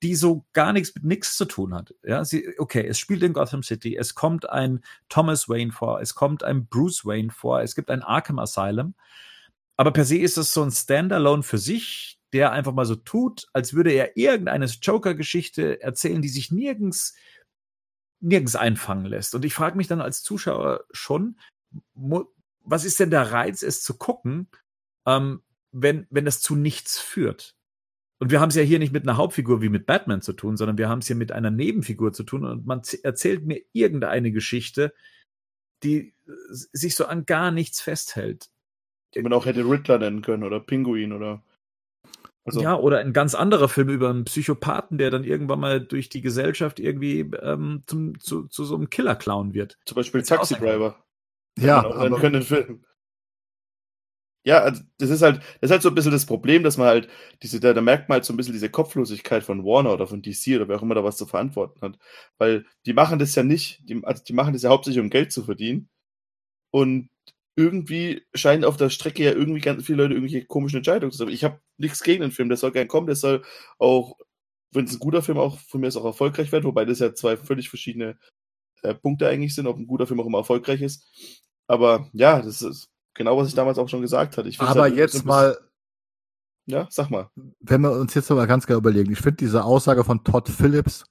die so gar nichts mit nichts zu tun hat. Ja, sie, okay, es spielt in Gotham City, es kommt ein Thomas Wayne vor, es kommt ein Bruce Wayne vor, es gibt ein Arkham Asylum, aber per se ist es so ein Standalone für sich, der einfach mal so tut, als würde er irgendeine Joker-Geschichte erzählen, die sich nirgends nirgends einfangen lässt. Und ich frage mich dann als Zuschauer schon, was ist denn der Reiz, es zu gucken, ähm, wenn, wenn das zu nichts führt? Und wir haben es ja hier nicht mit einer Hauptfigur wie mit Batman zu tun, sondern wir haben es hier mit einer Nebenfigur zu tun und man erzählt mir irgendeine Geschichte, die sich so an gar nichts festhält. Man auch hätte Riddler nennen können oder Pinguin oder also, ja, oder ein ganz anderer Film über einen Psychopathen, der dann irgendwann mal durch die Gesellschaft irgendwie ähm, zum, zu, zu so einem Killer-Clown wird. Zum Beispiel Taxi Driver. Ja, aber können Film. Ja, also das ist halt, das ist halt so ein bisschen das Problem, dass man halt diese, da, da merkt man halt so ein bisschen diese Kopflosigkeit von Warner oder von DC oder wer auch immer da was zu verantworten hat. Weil die machen das ja nicht, die, also die machen das ja hauptsächlich, um Geld zu verdienen. Und irgendwie scheinen auf der Strecke ja irgendwie ganz viele Leute irgendwelche komischen Entscheidungen zu haben. Ich habe nichts gegen den Film, der soll gern kommen, der soll auch, wenn es ein guter Film auch von mir ist, auch erfolgreich werden, wobei das ja zwei völlig verschiedene äh, Punkte eigentlich sind, ob ein guter Film auch immer erfolgreich ist. Aber ja, das ist genau, was ich damals auch schon gesagt hatte. Aber halt jetzt mal. Ja, sag mal. Wenn wir uns jetzt mal ganz genau überlegen, ich finde diese Aussage von Todd Phillips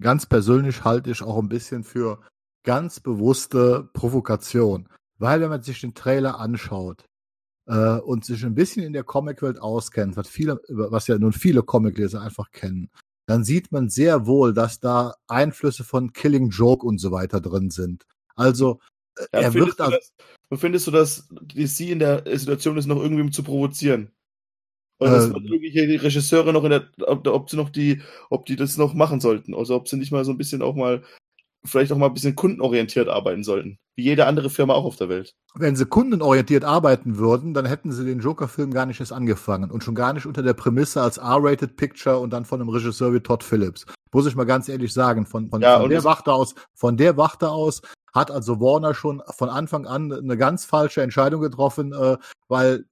ganz persönlich halte ich auch ein bisschen für ganz bewusste Provokation. Weil wenn man sich den Trailer anschaut äh, und sich ein bisschen in der Comicwelt auskennt, was viele, was ja nun viele Comicleser einfach kennen, dann sieht man sehr wohl, dass da Einflüsse von Killing Joke und so weiter drin sind. Also äh, ja, er wird da. Findest du, dass DC in der Situation ist, noch irgendwie zu provozieren? Oder dass äh, wirklich die Regisseure noch in der, ob, ob, sie noch die, ob die das noch machen sollten, also ob sie nicht mal so ein bisschen auch mal vielleicht auch mal ein bisschen kundenorientiert arbeiten sollten. Wie jede andere Firma auch auf der Welt. Wenn sie kundenorientiert arbeiten würden, dann hätten sie den Joker-Film gar nicht erst angefangen. Und schon gar nicht unter der Prämisse als R-Rated Picture und dann von einem Regisseur wie Todd Phillips. Muss ich mal ganz ehrlich sagen. Von, von, ja, von der Wachte aus, von der Wachte aus hat also Warner schon von Anfang an eine ganz falsche Entscheidung getroffen, äh, weil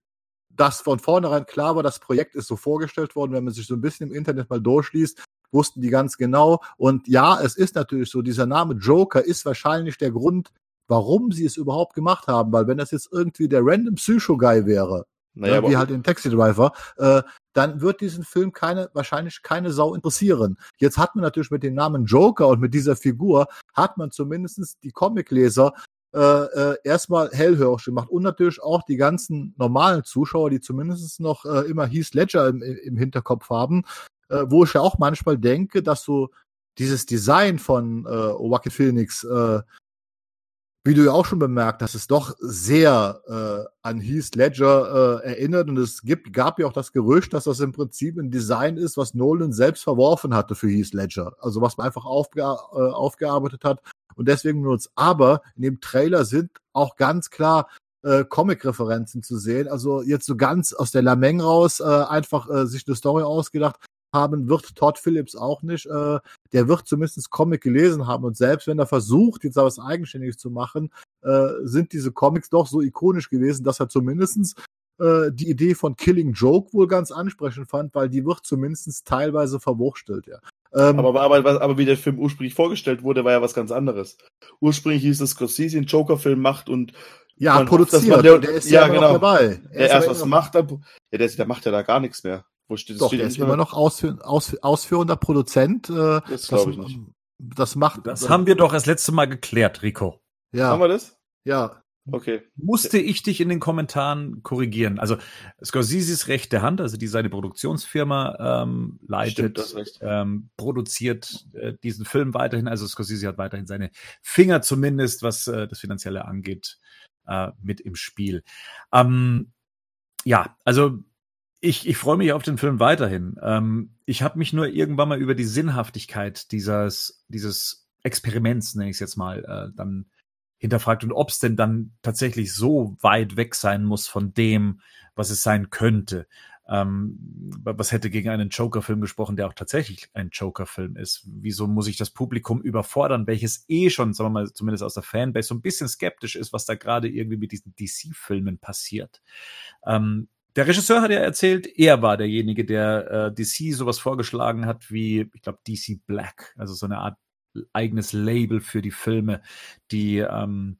das von vornherein klar war, das Projekt ist so vorgestellt worden, wenn man sich so ein bisschen im Internet mal durchliest, wussten die ganz genau. Und ja, es ist natürlich so, dieser Name Joker ist wahrscheinlich der Grund, warum sie es überhaupt gemacht haben, weil wenn das jetzt irgendwie der random Psycho-Guy wäre, naja, wie halt in Taxi Driver, äh, dann wird diesen Film keine, wahrscheinlich keine Sau interessieren. Jetzt hat man natürlich mit dem Namen Joker und mit dieser Figur, hat man zumindestens die Comicleser äh, äh, erstmal hellhörig gemacht und natürlich auch die ganzen normalen Zuschauer, die zumindest noch äh, immer Heath Ledger im, im Hinterkopf haben, äh, wo ich ja auch manchmal denke, dass so dieses Design von äh, Joaquin Phoenix, äh, wie du ja auch schon bemerkt hast, ist doch sehr äh, an Heath Ledger äh, erinnert und es gibt, gab ja auch das Gerücht, dass das im Prinzip ein Design ist, was Nolan selbst verworfen hatte für Heath Ledger, also was man einfach aufge äh, aufgearbeitet hat und deswegen benutzt. Aber in dem Trailer sind auch ganz klar äh, Comic-Referenzen zu sehen. Also jetzt so ganz aus der Lameng raus äh, einfach äh, sich eine Story ausgedacht haben wird Todd Phillips auch nicht. Äh, der wird zumindest Comic gelesen haben und selbst wenn er versucht, jetzt was Eigenständiges zu machen, äh, sind diese Comics doch so ikonisch gewesen, dass er zumindestens äh, die Idee von Killing Joke wohl ganz ansprechend fand, weil die wird zumindest teilweise verwurschtelt, ja. Ähm, aber, aber, aber, wie der Film ursprünglich vorgestellt wurde, war ja was ganz anderes. Ursprünglich hieß es, Scorsese einen Joker-Film macht und ja, man produziert. Der, der, ist ja, ja genau. dabei. Er, er erst was macht, dann, ja, der, der macht ja da gar nichts mehr. Wo steht, Doch, steht der ist immer noch ausführ, aus, ausführender Produzent. Äh, das glaube ich nicht. Das macht. Das haben wir doch das letzte Mal geklärt, Rico. Ja. Haben wir das? Ja. Okay. Musste ich dich in den Kommentaren korrigieren. Also Scorseses rechte Hand, also die seine Produktionsfirma ähm, leitet, Stimmt, ähm, produziert äh, diesen Film weiterhin. Also Scorsese hat weiterhin seine Finger zumindest, was äh, das Finanzielle angeht, äh, mit im Spiel. Ähm, ja, also ich, ich freue mich auf den Film weiterhin. Ähm, ich habe mich nur irgendwann mal über die Sinnhaftigkeit dieses, dieses Experiments, nenne ich es jetzt mal, äh, dann hinterfragt und ob es denn dann tatsächlich so weit weg sein muss von dem, was es sein könnte. Ähm, was hätte gegen einen Joker-Film gesprochen, der auch tatsächlich ein Joker-Film ist? Wieso muss ich das Publikum überfordern, welches eh schon, sagen wir mal, zumindest aus der Fanbase so ein bisschen skeptisch ist, was da gerade irgendwie mit diesen DC-Filmen passiert? Ähm, der Regisseur hat ja erzählt, er war derjenige, der äh, DC sowas vorgeschlagen hat wie, ich glaube, DC Black, also so eine Art eigenes Label für die Filme, die ähm,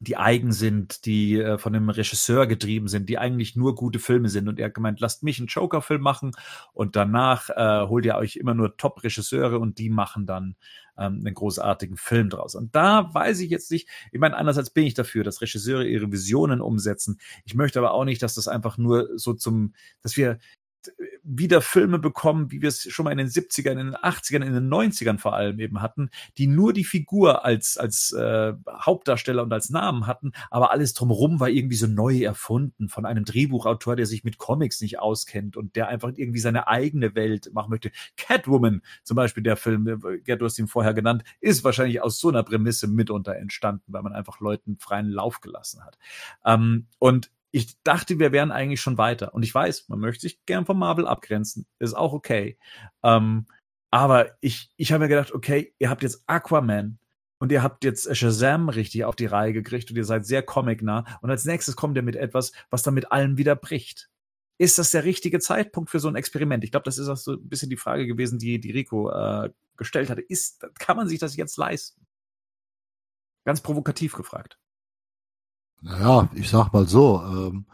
die eigen sind, die äh, von einem Regisseur getrieben sind, die eigentlich nur gute Filme sind. Und er hat gemeint, lasst mich einen Joker-Film machen und danach äh, holt ihr euch immer nur Top-Regisseure und die machen dann ähm, einen großartigen Film draus. Und da weiß ich jetzt nicht, ich meine, einerseits bin ich dafür, dass Regisseure ihre Visionen umsetzen. Ich möchte aber auch nicht, dass das einfach nur so zum, dass wir wieder Filme bekommen, wie wir es schon mal in den 70ern, in den 80ern, in den 90ern vor allem eben hatten, die nur die Figur als, als äh, Hauptdarsteller und als Namen hatten, aber alles drumherum war irgendwie so neu erfunden von einem Drehbuchautor, der sich mit Comics nicht auskennt und der einfach irgendwie seine eigene Welt machen möchte. Catwoman, zum Beispiel der Film, äh, Gerd, du hast ihn vorher genannt, ist wahrscheinlich aus so einer Prämisse mitunter entstanden, weil man einfach Leuten freien Lauf gelassen hat. Ähm, und ich dachte, wir wären eigentlich schon weiter. Und ich weiß, man möchte sich gern von Marvel abgrenzen. Ist auch okay. Ähm, aber ich, ich habe mir gedacht, okay, ihr habt jetzt Aquaman und ihr habt jetzt Shazam richtig auf die Reihe gekriegt und ihr seid sehr comicnah. Und als nächstes kommt ihr mit etwas, was dann mit allem wieder bricht. Ist das der richtige Zeitpunkt für so ein Experiment? Ich glaube, das ist auch so ein bisschen die Frage gewesen, die, die Rico äh, gestellt hatte. Ist, kann man sich das jetzt leisten? Ganz provokativ gefragt. Naja, ich sag mal so, ähm,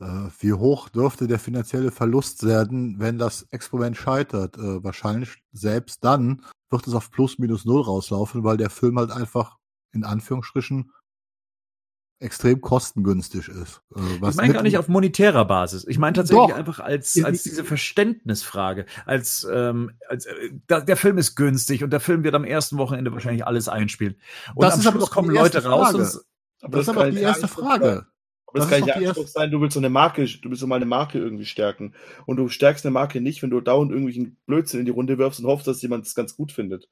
äh, wie hoch dürfte der finanzielle Verlust werden, wenn das Experiment scheitert? Äh, wahrscheinlich selbst dann wird es auf plus minus null rauslaufen, weil der Film halt einfach in Anführungsstrichen extrem kostengünstig ist. Äh, was ich meine gar nicht auf monetärer Basis. Ich meine tatsächlich Doch. einfach als, als diese Verständnisfrage. Als, ähm, als äh, der Film ist günstig und der Film wird am ersten Wochenende wahrscheinlich alles einspielen. Und das am ist Schluss kommen Leute raus und aber das, das ist aber die erste Frage. Aber das, das kann ja Anspruch sein, du willst so eine Marke, du willst so mal eine Marke irgendwie stärken. Und du stärkst eine Marke nicht, wenn du dauernd irgendwelchen Blödsinn in die Runde wirfst und hoffst, dass jemand es ganz gut findet.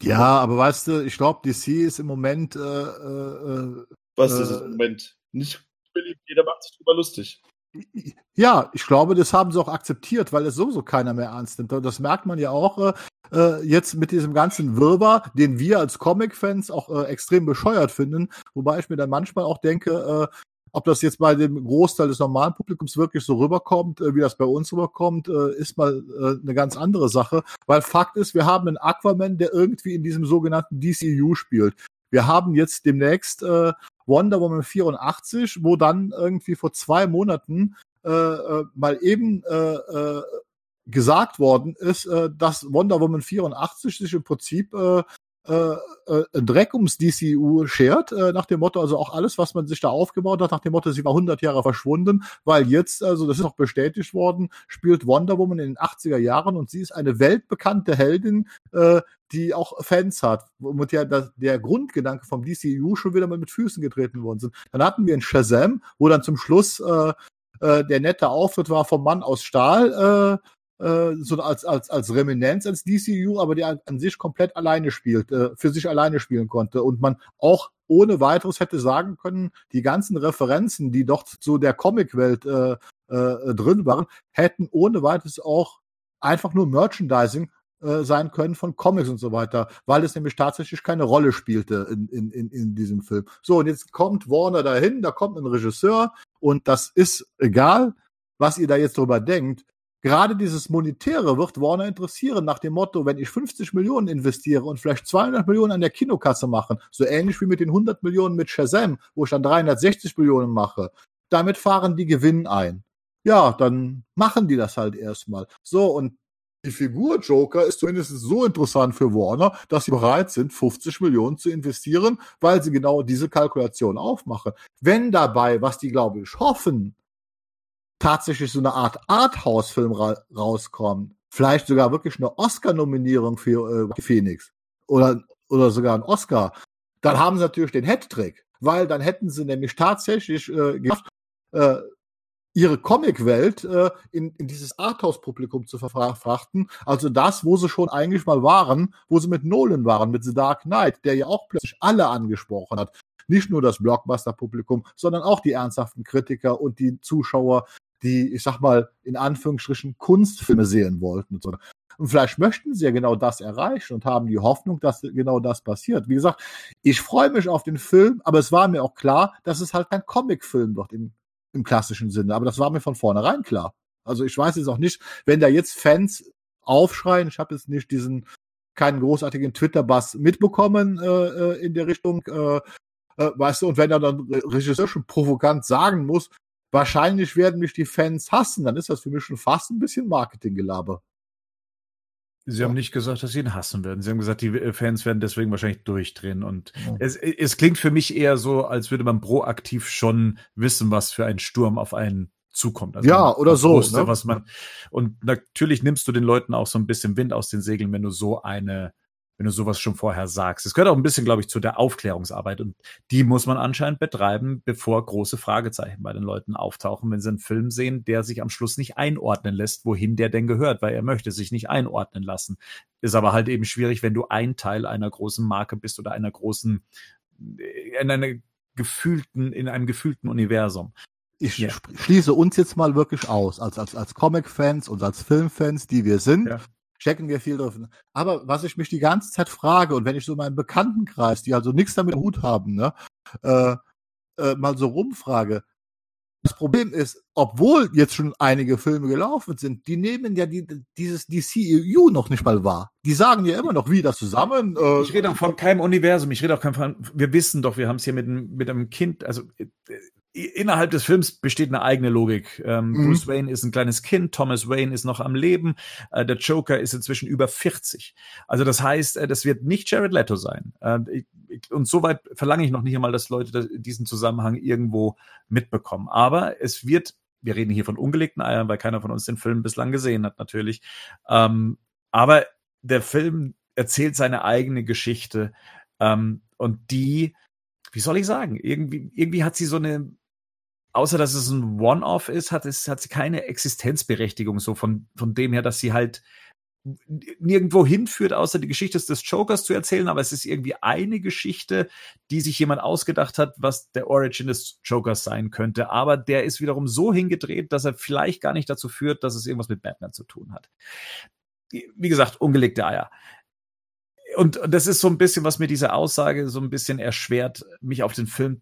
Ja, aber weißt du, ich glaube, DC ist im Moment. Äh, äh, Was ist es im Moment? Nicht beliebt, jeder macht sich drüber lustig. Ja, ich glaube, das haben sie auch akzeptiert, weil es sowieso keiner mehr ernst nimmt. Und das merkt man ja auch äh, äh, jetzt mit diesem ganzen Wirrwarr, den wir als Comic-Fans auch äh, extrem bescheuert finden. Wobei ich mir dann manchmal auch denke, äh, ob das jetzt bei dem Großteil des normalen Publikums wirklich so rüberkommt, äh, wie das bei uns rüberkommt, äh, ist mal äh, eine ganz andere Sache. Weil Fakt ist, wir haben einen Aquaman, der irgendwie in diesem sogenannten DCU spielt. Wir haben jetzt demnächst äh, Wonder Woman 84, wo dann irgendwie vor zwei Monaten äh, äh, mal eben äh, äh, gesagt worden ist, äh, dass Wonder Woman 84 sich im Prinzip äh, äh, äh, Dreck ums DCU schert, äh, nach dem Motto, also auch alles, was man sich da aufgebaut hat, nach dem Motto, sie war 100 Jahre verschwunden, weil jetzt, also das ist auch bestätigt worden, spielt Wonder Woman in den 80er Jahren und sie ist eine weltbekannte Heldin, äh, die auch Fans hat, womit ja das, der Grundgedanke vom DCU schon wieder mal mit Füßen getreten worden sind. Dann hatten wir in Shazam, wo dann zum Schluss äh, äh, der nette Auftritt war vom Mann aus Stahl, äh, äh, so als, als, als Reminenz als DCU, aber der an sich komplett alleine spielt, äh, für sich alleine spielen konnte und man auch ohne weiteres hätte sagen können, die ganzen Referenzen, die dort zu der Comicwelt äh, äh, drin waren, hätten ohne weiteres auch einfach nur Merchandising äh, sein können von Comics und so weiter, weil es nämlich tatsächlich keine Rolle spielte in, in, in, in diesem Film. So, und jetzt kommt Warner dahin, da kommt ein Regisseur, Und das ist egal, was ihr da jetzt drüber denkt. Gerade dieses Monetäre wird Warner interessieren nach dem Motto, wenn ich 50 Millionen investiere und vielleicht 200 Millionen an der Kinokasse machen, so ähnlich wie mit den 100 Millionen mit Shazam, wo ich dann 360 Millionen mache, damit fahren die Gewinn ein. Ja, dann machen die das halt erstmal. So, und die Figur Joker ist zumindest so interessant für Warner, dass sie bereit sind, 50 Millionen zu investieren, weil sie genau diese Kalkulation aufmachen. Wenn dabei, was die glaube ich hoffen, tatsächlich so eine Art Arthouse-Film ra rauskommt, vielleicht sogar wirklich eine Oscar-Nominierung für äh, Phoenix oder, oder sogar ein Oscar, dann haben sie natürlich den Hattrick, weil dann hätten sie nämlich tatsächlich äh, geschafft, äh, ihre Comicwelt äh, in, in dieses Arthouse-Publikum zu verfrachten. Also das, wo sie schon eigentlich mal waren, wo sie mit Nolan waren, mit The Dark Knight, der ja auch plötzlich alle angesprochen hat. Nicht nur das Blockbuster-Publikum, sondern auch die ernsthaften Kritiker und die Zuschauer, die, ich sag mal, in Anführungsstrichen Kunstfilme sehen wollten und so. Und vielleicht möchten sie ja genau das erreichen und haben die Hoffnung, dass genau das passiert. Wie gesagt, ich freue mich auf den Film, aber es war mir auch klar, dass es halt kein Comicfilm wird im im klassischen Sinne. Aber das war mir von vornherein klar. Also ich weiß jetzt auch nicht, wenn da jetzt Fans aufschreien, ich habe jetzt nicht diesen keinen großartigen Twitter-Bass mitbekommen äh, äh in der Richtung, äh, äh, weißt du, und wenn er dann Regisseur schon provokant sagen muss, wahrscheinlich werden mich die Fans hassen, dann ist das für mich schon fast ein bisschen Marketinggelaber. Sie haben nicht gesagt, dass sie ihn hassen werden. Sie haben gesagt, die äh, Fans werden deswegen wahrscheinlich durchdrehen. Und ja. es, es klingt für mich eher so, als würde man proaktiv schon wissen, was für ein Sturm auf einen zukommt. Also ja, oder so. Wusste, ne? was man, und natürlich nimmst du den Leuten auch so ein bisschen Wind aus den Segeln, wenn du so eine wenn du sowas schon vorher sagst. Es gehört auch ein bisschen, glaube ich, zu der Aufklärungsarbeit und die muss man anscheinend betreiben, bevor große Fragezeichen bei den Leuten auftauchen, wenn sie einen Film sehen, der sich am Schluss nicht einordnen lässt, wohin der denn gehört, weil er möchte sich nicht einordnen lassen. Ist aber halt eben schwierig, wenn du ein Teil einer großen Marke bist oder einer großen, äh, in einer gefühlten, in einem gefühlten Universum. Ich ja. schließe uns jetzt mal wirklich aus, als, als, als Comic-Fans und als Filmfans, die wir sind. Ja checken wir viel drauf. Aber was ich mich die ganze Zeit frage, und wenn ich so meinen Bekanntenkreis, die also nichts damit Hut haben, ne, äh, äh, mal so rumfrage, das Problem ist, obwohl jetzt schon einige Filme gelaufen sind, die nehmen ja die, dieses DCEU noch nicht mal wahr. Die sagen ja immer noch, wie das zusammen. Äh, ich rede auch von keinem Universum. Ich rede auch von, wir wissen doch, wir haben es hier mit, mit einem Kind, also äh, innerhalb des Films besteht eine eigene Logik. Ähm, mhm. Bruce Wayne ist ein kleines Kind, Thomas Wayne ist noch am Leben, äh, der Joker ist inzwischen über 40. Also das heißt, äh, das wird nicht Jared Leto sein. Äh, ich, ich, und soweit verlange ich noch nicht einmal, dass Leute diesen Zusammenhang irgendwo mitbekommen. Aber es wird, wir reden hier von ungelegten Eiern, weil keiner von uns den Film bislang gesehen hat, natürlich. Ähm, aber der Film erzählt seine eigene Geschichte ähm, und die wie soll ich sagen, irgendwie, irgendwie hat sie so eine außer dass es ein One-Off ist, hat es hat sie keine Existenzberechtigung so von von dem her, dass sie halt nirgendwo hinführt, außer die Geschichte des Jokers zu erzählen, aber es ist irgendwie eine Geschichte, die sich jemand ausgedacht hat, was der Origin des Jokers sein könnte. Aber der ist wiederum so hingedreht, dass er vielleicht gar nicht dazu führt, dass es irgendwas mit Batman zu tun hat. Wie gesagt, ungelegte Eier. Und das ist so ein bisschen, was mir diese Aussage so ein bisschen erschwert, mich auf den Film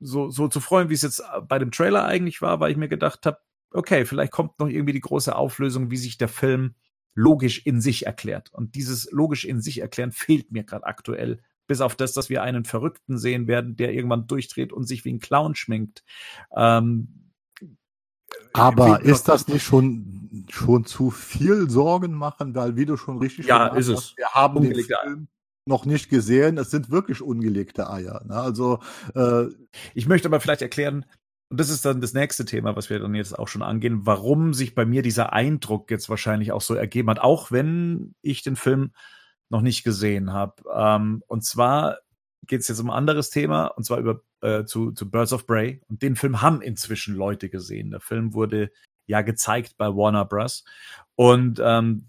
so, so zu freuen, wie es jetzt äh, bei dem Trailer eigentlich war, weil ich mir gedacht habe, okay, vielleicht kommt noch irgendwie die große Auflösung, wie sich der Film logisch in sich erklärt. Und dieses logisch in sich erklären fehlt mir gerade aktuell. Bis auf das, dass wir einen Verrückten sehen werden, der irgendwann durchdreht und sich wie ein Clown schminkt. Ähm, aber ist das nicht schon, schon zu viel Sorgen machen, weil wie du schon richtig ja, ist es. wir haben den Film noch nicht gesehen. Es sind wirklich ungelegte Eier. Ne? Also äh, ich möchte aber vielleicht erklären, und das ist dann das nächste Thema, was wir dann jetzt auch schon angehen, warum sich bei mir dieser Eindruck jetzt wahrscheinlich auch so ergeben hat, auch wenn ich den Film noch nicht gesehen habe. Ähm, und zwar geht es jetzt um ein anderes Thema, und zwar über äh, zu, zu Birds of Prey. Und den Film haben inzwischen Leute gesehen. Der Film wurde ja gezeigt bei Warner Bros. Und ähm,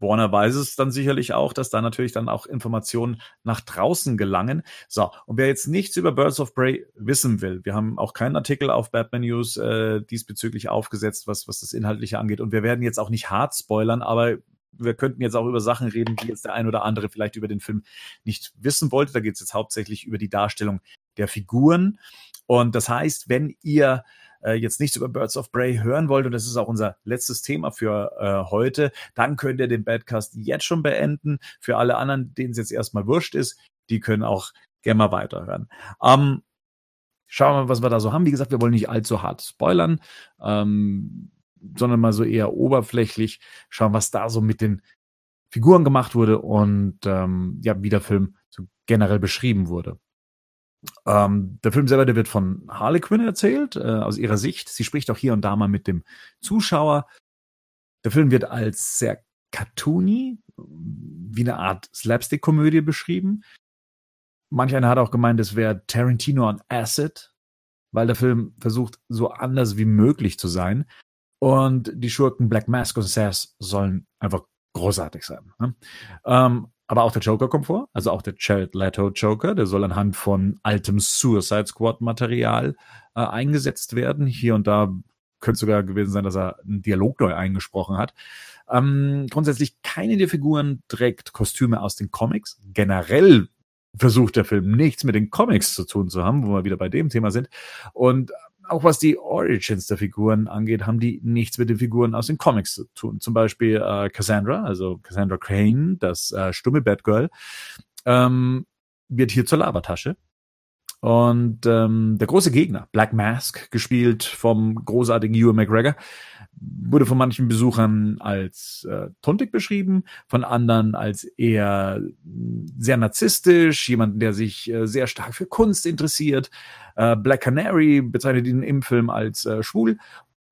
Warner weiß es dann sicherlich auch, dass da natürlich dann auch Informationen nach draußen gelangen. So, und wer jetzt nichts über Birds of Prey wissen will, wir haben auch keinen Artikel auf Batman News äh, diesbezüglich aufgesetzt, was, was das Inhaltliche angeht. Und wir werden jetzt auch nicht hart spoilern, aber wir könnten jetzt auch über Sachen reden, die jetzt der ein oder andere vielleicht über den Film nicht wissen wollte. Da geht es jetzt hauptsächlich über die Darstellung der Figuren. Und das heißt, wenn ihr äh, jetzt nichts über Birds of Prey hören wollt, und das ist auch unser letztes Thema für äh, heute, dann könnt ihr den Badcast jetzt schon beenden. Für alle anderen, denen es jetzt erstmal wurscht ist, die können auch gerne mal weiterhören. Ähm, schauen wir mal, was wir da so haben. Wie gesagt, wir wollen nicht allzu hart spoilern, ähm, sondern mal so eher oberflächlich schauen, was da so mit den Figuren gemacht wurde und ähm, ja, wie der Film so generell beschrieben wurde. Ähm, der Film selber, der wird von Harley Quinn erzählt, äh, aus ihrer Sicht. Sie spricht auch hier und da mal mit dem Zuschauer. Der Film wird als sehr cartoony, wie eine Art Slapstick-Komödie beschrieben. Manch einer hat auch gemeint, es wäre Tarantino on Acid, weil der Film versucht, so anders wie möglich zu sein. Und die Schurken Black Mask und Sass sollen einfach großartig sein. Ne? Ähm, aber auch der Joker kommt vor, also auch der Jared Leto Joker, der soll anhand von altem Suicide Squad Material äh, eingesetzt werden. Hier und da könnte sogar gewesen sein, dass er einen Dialog neu eingesprochen hat. Ähm, grundsätzlich keine der Figuren trägt Kostüme aus den Comics. Generell versucht der Film nichts mit den Comics zu tun zu haben, wo wir wieder bei dem Thema sind. Und auch was die Origins der Figuren angeht, haben die nichts mit den Figuren aus den Comics zu tun. Zum Beispiel äh, Cassandra, also Cassandra Crane, das äh, stumme Batgirl, ähm, wird hier zur Labertasche. Und ähm, der große Gegner, Black Mask, gespielt vom großartigen Ewan McGregor, wurde von manchen Besuchern als äh, tuntig beschrieben, von anderen als eher sehr narzisstisch, jemanden, der sich äh, sehr stark für Kunst interessiert. Äh, Black Canary bezeichnet ihn im Film als äh, schwul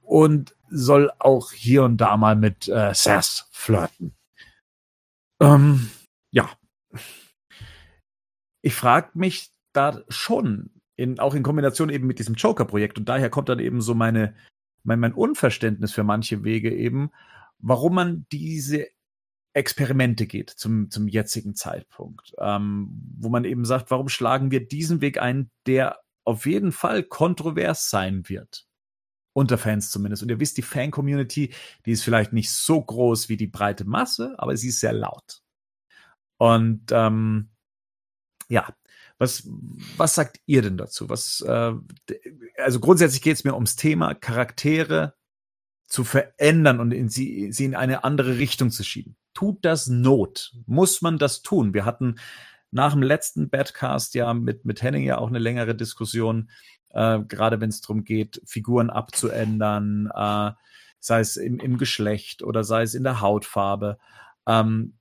und soll auch hier und da mal mit äh, Sass flirten. Ähm, ja. Ich frage mich da schon, in, auch in Kombination eben mit diesem Joker-Projekt, und daher kommt dann eben so meine, mein, mein Unverständnis für manche Wege eben, warum man diese Experimente geht zum, zum jetzigen Zeitpunkt, ähm, wo man eben sagt, warum schlagen wir diesen Weg ein, der auf jeden Fall kontrovers sein wird. Unter Fans zumindest. Und ihr wisst, die Fan-Community, die ist vielleicht nicht so groß wie die breite Masse, aber sie ist sehr laut. Und ähm, ja, was, was sagt ihr denn dazu? Was, äh, also grundsätzlich geht es mir ums Thema, Charaktere zu verändern und in sie, sie in eine andere Richtung zu schieben. Tut das Not? Muss man das tun? Wir hatten nach dem letzten Badcast ja mit, mit Henning ja auch eine längere Diskussion, äh, gerade wenn es darum geht, Figuren abzuändern, äh, sei es im, im Geschlecht oder sei es in der Hautfarbe. Ähm,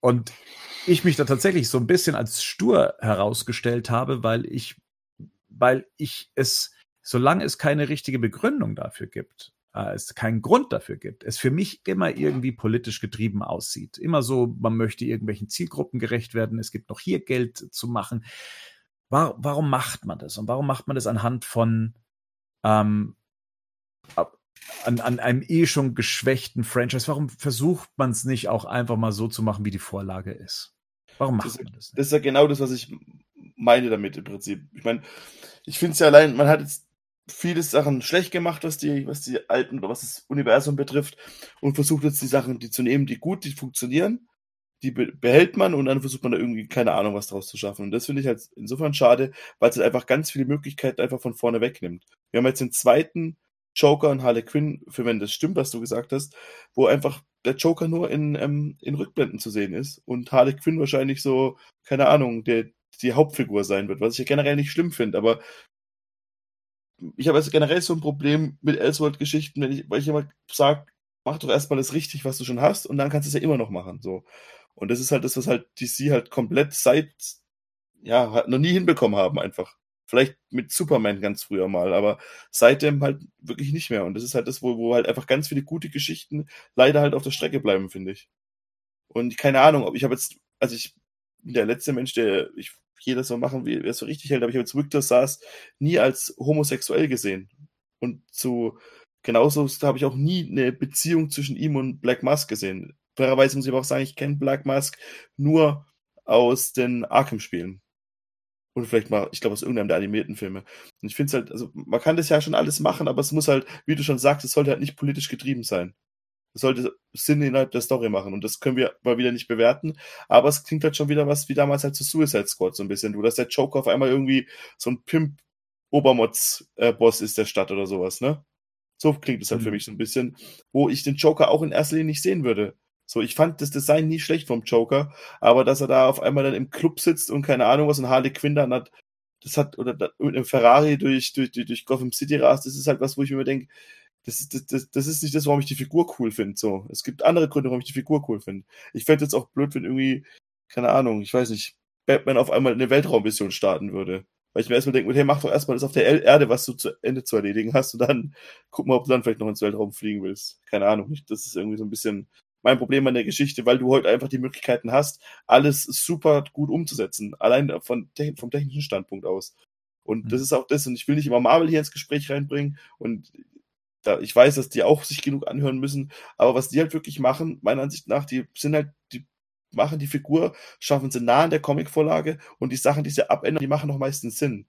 und ich mich da tatsächlich so ein bisschen als stur herausgestellt habe, weil ich, weil ich es, solange es keine richtige Begründung dafür gibt, äh, es keinen Grund dafür gibt, es für mich immer irgendwie politisch getrieben aussieht. Immer so, man möchte irgendwelchen Zielgruppen gerecht werden, es gibt noch hier Geld zu machen. War, warum macht man das? Und warum macht man das anhand von ähm, an, an einem eh schon geschwächten Franchise, warum versucht man es nicht auch einfach mal so zu machen, wie die Vorlage ist? Warum macht das, man das? Nicht? Das ist ja genau das, was ich meine damit im Prinzip. Ich meine, ich finde es ja allein, man hat jetzt viele Sachen schlecht gemacht, was die, was die alten oder was das Universum betrifft und versucht jetzt die Sachen, die zu nehmen, die gut, die funktionieren, die behält man und dann versucht man da irgendwie keine Ahnung was draus zu schaffen. Und das finde ich halt insofern schade, weil es halt einfach ganz viele Möglichkeiten einfach von vorne wegnimmt. Wir haben jetzt den zweiten Joker und Harley Quinn, für wenn das stimmt, was du gesagt hast, wo einfach der Joker nur in, ähm, in Rückblenden zu sehen ist und Harley Quinn wahrscheinlich so, keine Ahnung, der, die Hauptfigur sein wird, was ich ja generell nicht schlimm finde, aber ich habe also generell so ein Problem mit Elseworld-Geschichten, wenn ich, weil ich immer sage, mach doch erstmal das richtig, was du schon hast, und dann kannst du es ja immer noch machen. So. Und das ist halt das, was halt DC halt komplett seit, ja, noch nie hinbekommen haben, einfach. Vielleicht mit Superman ganz früher mal, aber seitdem halt wirklich nicht mehr. Und das ist halt das, wo, wo halt einfach ganz viele gute Geschichten leider halt auf der Strecke bleiben, finde ich. Und keine Ahnung, ob ich habe jetzt, also ich bin der letzte Mensch, der ich jeder so machen, wie er es so richtig hält, aber ich habe jetzt Victor Sass nie als homosexuell gesehen. Und zu genauso habe ich auch nie eine Beziehung zwischen ihm und Black Mask gesehen. Fairerweise muss ich aber auch sagen, ich kenne Black Mask nur aus den Arkham-Spielen. Und vielleicht mal, ich glaube, aus irgendeinem der animierten Filme. Und ich finde es halt, also man kann das ja schon alles machen, aber es muss halt, wie du schon sagst, es sollte halt nicht politisch getrieben sein. sollte Sinn innerhalb der Story machen. Und das können wir mal wieder nicht bewerten. Aber es klingt halt schon wieder was wie damals halt zu Suicide Squad so ein bisschen. Du, dass der Joker auf einmal irgendwie so ein Pimp-Obermods-Boss ist der Stadt oder sowas, ne? So klingt es halt mhm. für mich so ein bisschen, wo ich den Joker auch in erster Linie nicht sehen würde. So, ich fand das Design nie schlecht vom Joker, aber dass er da auf einmal dann im Club sitzt und keine Ahnung was und Harley Quinn dann hat, das hat, oder mit einem Ferrari durch, durch, durch, Gotham City rast, das ist halt was, wo ich mir denke, das, das, das, das ist nicht das, warum ich die Figur cool finde. So, es gibt andere Gründe, warum ich die Figur cool finde. Ich fände jetzt auch blöd, wenn irgendwie, keine Ahnung, ich weiß nicht, Batman auf einmal eine Weltraummission starten würde. Weil ich mir erstmal denke, hey, mach doch erstmal das auf der Erde, was du zu Ende zu erledigen hast, und dann guck mal, ob du dann vielleicht noch ins Weltraum fliegen willst. Keine Ahnung. Das ist irgendwie so ein bisschen mein Problem an der Geschichte, weil du heute einfach die Möglichkeiten hast, alles super gut umzusetzen. Allein von, vom technischen Standpunkt aus. Und mhm. das ist auch das, und ich will nicht immer Marvel hier ins Gespräch reinbringen. Und da, ich weiß, dass die auch sich genug anhören müssen, aber was die halt wirklich machen, meiner Ansicht nach, die sind halt, die machen die Figur, schaffen sie nah an der Comicvorlage und die Sachen, die sie abändern, die machen noch meistens Sinn.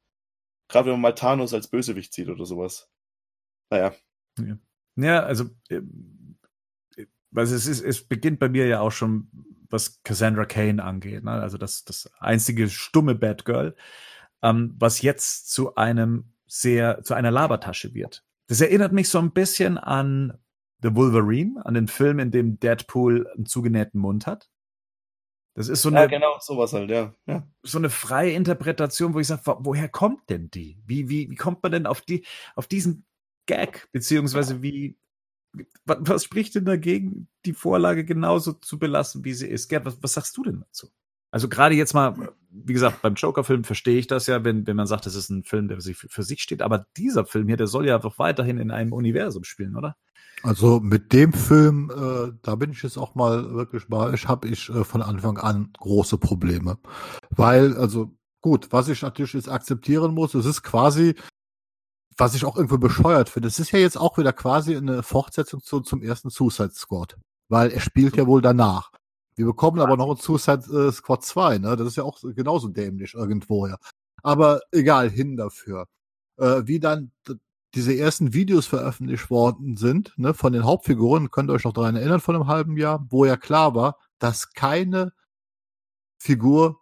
Gerade wenn man mal Thanos als Bösewicht sieht oder sowas. Naja. Ja, ja also, äh, also es, ist, es beginnt bei mir ja auch schon, was Cassandra Kane angeht. Ne? Also das, das einzige stumme Batgirl, ähm, was jetzt zu einem sehr, zu einer Labertasche wird. Das erinnert mich so ein bisschen an The Wolverine, an den Film, in dem Deadpool einen zugenähten Mund hat. Das ist so eine, ja, genau, sowas halt, ja. ja. So eine freie Interpretation, wo ich sage, woher kommt denn die? Wie, wie, wie kommt man denn auf die, auf diesen Gag? Beziehungsweise wie, was, was spricht denn dagegen, die Vorlage genauso zu belassen, wie sie ist? Gerd, was, was sagst du denn dazu? Also gerade jetzt mal, wie gesagt, beim Joker-Film verstehe ich das ja, wenn, wenn man sagt, das ist ein Film, der für sich, für sich steht. Aber dieser Film hier, der soll ja doch weiterhin in einem Universum spielen, oder? Also mit dem Film, äh, da bin ich jetzt auch mal wirklich mal, ich habe ich äh, von Anfang an große Probleme. Weil, also gut, was ich natürlich jetzt akzeptieren muss, es ist quasi, was ich auch irgendwo bescheuert finde, es ist ja jetzt auch wieder quasi eine Fortsetzung zu, zum ersten Suicide Squad. Weil er spielt ja wohl danach. Wir bekommen aber noch ein Suicide äh, Squad 2, ne? Das ist ja auch genauso dämlich irgendwo, ja. Aber egal, hin dafür. Äh, wie dann diese ersten Videos veröffentlicht worden sind, ne, von den Hauptfiguren, könnt ihr euch noch daran erinnern, von einem halben Jahr, wo ja klar war, dass keine Figur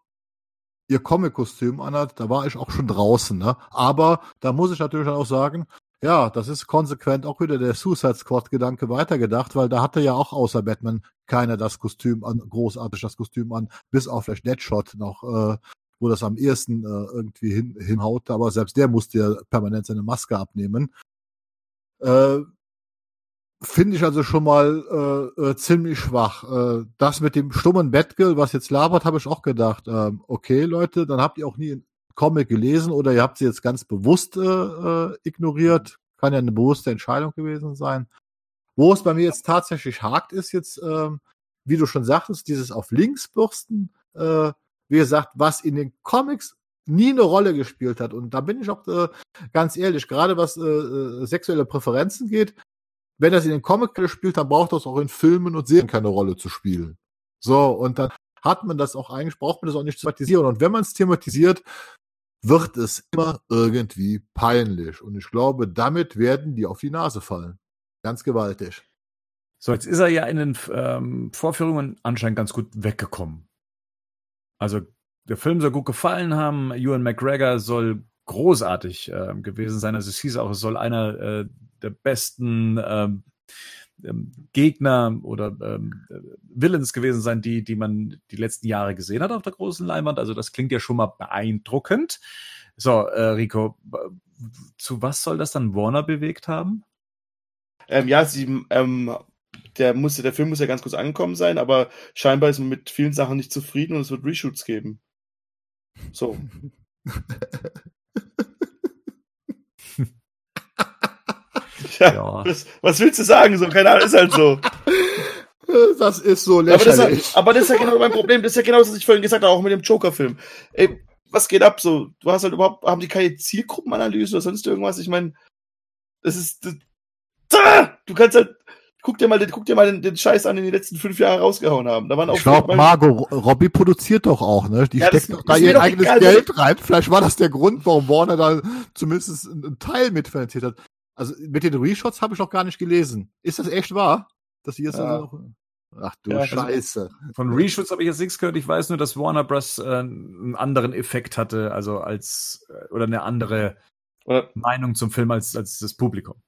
ihr Comic-Kostüm anhat, da war ich auch schon draußen, ne? Aber da muss ich natürlich auch sagen, ja, das ist konsequent auch wieder der Suicide Squad-Gedanke weitergedacht, weil da hatte ja auch außer Batman keiner das Kostüm an, großartig das Kostüm an, bis auf vielleicht Deadshot noch, äh, wo das am ehesten äh, irgendwie hin, hinhaut, aber selbst der musste ja permanent seine Maske abnehmen. Äh, Finde ich also schon mal äh, äh, ziemlich schwach. Äh, das mit dem stummen Batgirl, was jetzt labert, habe ich auch gedacht, äh, okay, Leute, dann habt ihr auch nie Comic gelesen oder ihr habt sie jetzt ganz bewusst äh, äh, ignoriert. Kann ja eine bewusste Entscheidung gewesen sein. Wo es bei mir jetzt tatsächlich hakt, ist jetzt, ähm, wie du schon sagtest, dieses auf links bürsten, äh, wie gesagt, was in den Comics nie eine Rolle gespielt hat. Und da bin ich auch äh, ganz ehrlich, gerade was äh, äh sexuelle Präferenzen geht, wenn das in den Comics spielt, dann braucht das auch in Filmen und Serien keine Rolle zu spielen. So, und dann hat man das auch eigentlich, braucht man das auch nicht zu thematisieren. Und wenn man es thematisiert, wird es immer irgendwie peinlich. Und ich glaube, damit werden die auf die Nase fallen. Ganz gewaltig. So, jetzt ist er ja in den ähm, Vorführungen anscheinend ganz gut weggekommen. Also der Film soll gut gefallen haben. Ewan McGregor soll großartig äh, gewesen sein. Also es hieß auch, es soll einer äh, der besten ähm, ähm, Gegner oder ähm, Villains gewesen sein, die, die man die letzten Jahre gesehen hat auf der großen Leinwand. Also das klingt ja schon mal beeindruckend. So, äh, Rico, zu was soll das dann Warner bewegt haben? Ähm, ja, sie, ähm, der, muss, der Film muss ja ganz kurz angekommen sein, aber scheinbar ist man mit vielen Sachen nicht zufrieden und es wird Reshoots geben. So. [LAUGHS] Ja, ja. Was, was, willst du sagen? So, keine Ahnung, ist halt so. Das ist so lächerlich. Aber das, ist, aber das ist ja genau mein Problem. Das ist ja genau das, was ich vorhin gesagt habe, auch mit dem Joker-Film. Ey, was geht ab so? Du hast halt überhaupt, haben die keine Zielgruppenanalyse oder sonst irgendwas? Ich meine, das ist, das, du kannst halt, guck dir mal, guck dir mal den, den, Scheiß an, den die letzten fünf Jahre rausgehauen haben. Da waren auch ich glaube, Margot Robbie produziert doch auch, ne? Die ja, steckt doch da ihr eigenes egal, Geld rein. Vielleicht war das der Grund, warum Warner da zumindest einen Teil mitfinanziert hat. Also mit den Reshots habe ich noch gar nicht gelesen. Ist das echt wahr? dass sie jetzt Ja. also noch. Ach du Ja, also- Scheiße. Von Reshoots habe ich jetzt nichts gehört. Ich weiß nur, dass Warner Bros. Äh, einen anderen Effekt hatte, also als äh, oder eine andere Oder, Meinung zum Film als, als das Publikum.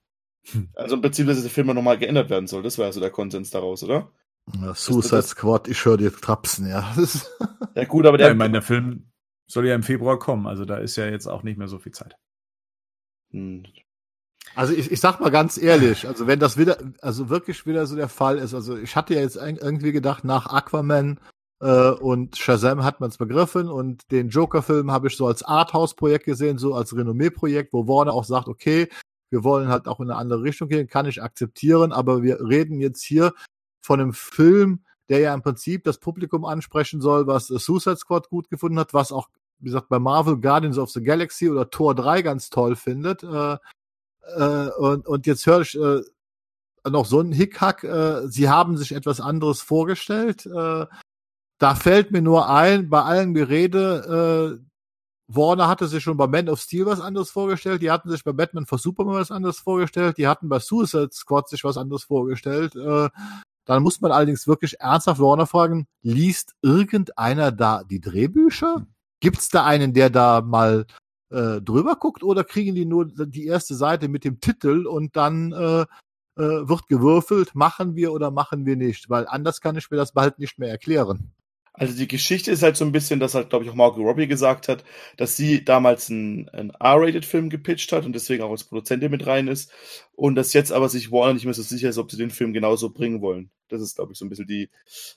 [LAUGHS] also im Prinzip, dass der Film nochmal geändert werden soll. Das war also der Konsens daraus, oder? Ja, Suicide das- Squad, ich höre dir trapsen, ja. [LAUGHS] Ja, gut, aber Ja, der. ich meine, der Film soll ja im Februar kommen, also da ist ja jetzt auch nicht mehr so viel Zeit. Hm. Also ich, ich sag mal ganz ehrlich, also wenn das wieder, also wirklich wieder so der Fall ist, also ich hatte ja jetzt irgendwie gedacht, nach Aquaman äh, und Shazam hat man es begriffen und den Joker-Film habe ich so als Arthouse-Projekt gesehen, so als Renommee-Projekt, wo Warner auch sagt, okay, wir wollen halt auch in eine andere Richtung gehen, kann ich akzeptieren, aber wir reden jetzt hier von einem Film, der ja im Prinzip das Publikum ansprechen soll, was Suicide Squad gut gefunden hat, was auch, wie gesagt, bei Marvel Guardians of the Galaxy oder Tor 3 ganz toll findet. Äh, äh, und, und jetzt höre ich äh, noch so einen Hickhack, äh, sie haben sich etwas anderes vorgestellt. Äh, da fällt mir nur ein, bei allem Gerede, äh, Warner hatte sich schon bei Man of Steel was anderes vorgestellt, die hatten sich bei Batman vs. Superman was anderes vorgestellt, die hatten bei Suicide Squad sich was anderes vorgestellt. Äh, dann muss man allerdings wirklich ernsthaft Warner fragen, liest irgendeiner da die Drehbücher? Gibt's da einen, der da mal äh, drüber guckt oder kriegen die nur die erste Seite mit dem Titel und dann äh, äh, wird gewürfelt, machen wir oder machen wir nicht? Weil anders kann ich mir das bald nicht mehr erklären. Also die Geschichte ist halt so ein bisschen, dass halt, glaube ich, auch Margot Robbie gesagt hat, dass sie damals einen, einen R-Rated-Film gepitcht hat und deswegen auch als Produzentin mit rein ist. Und dass jetzt aber sich Warner nicht mehr so sicher ist, ob sie den Film genauso bringen wollen. Das ist, glaube ich, so ein bisschen die,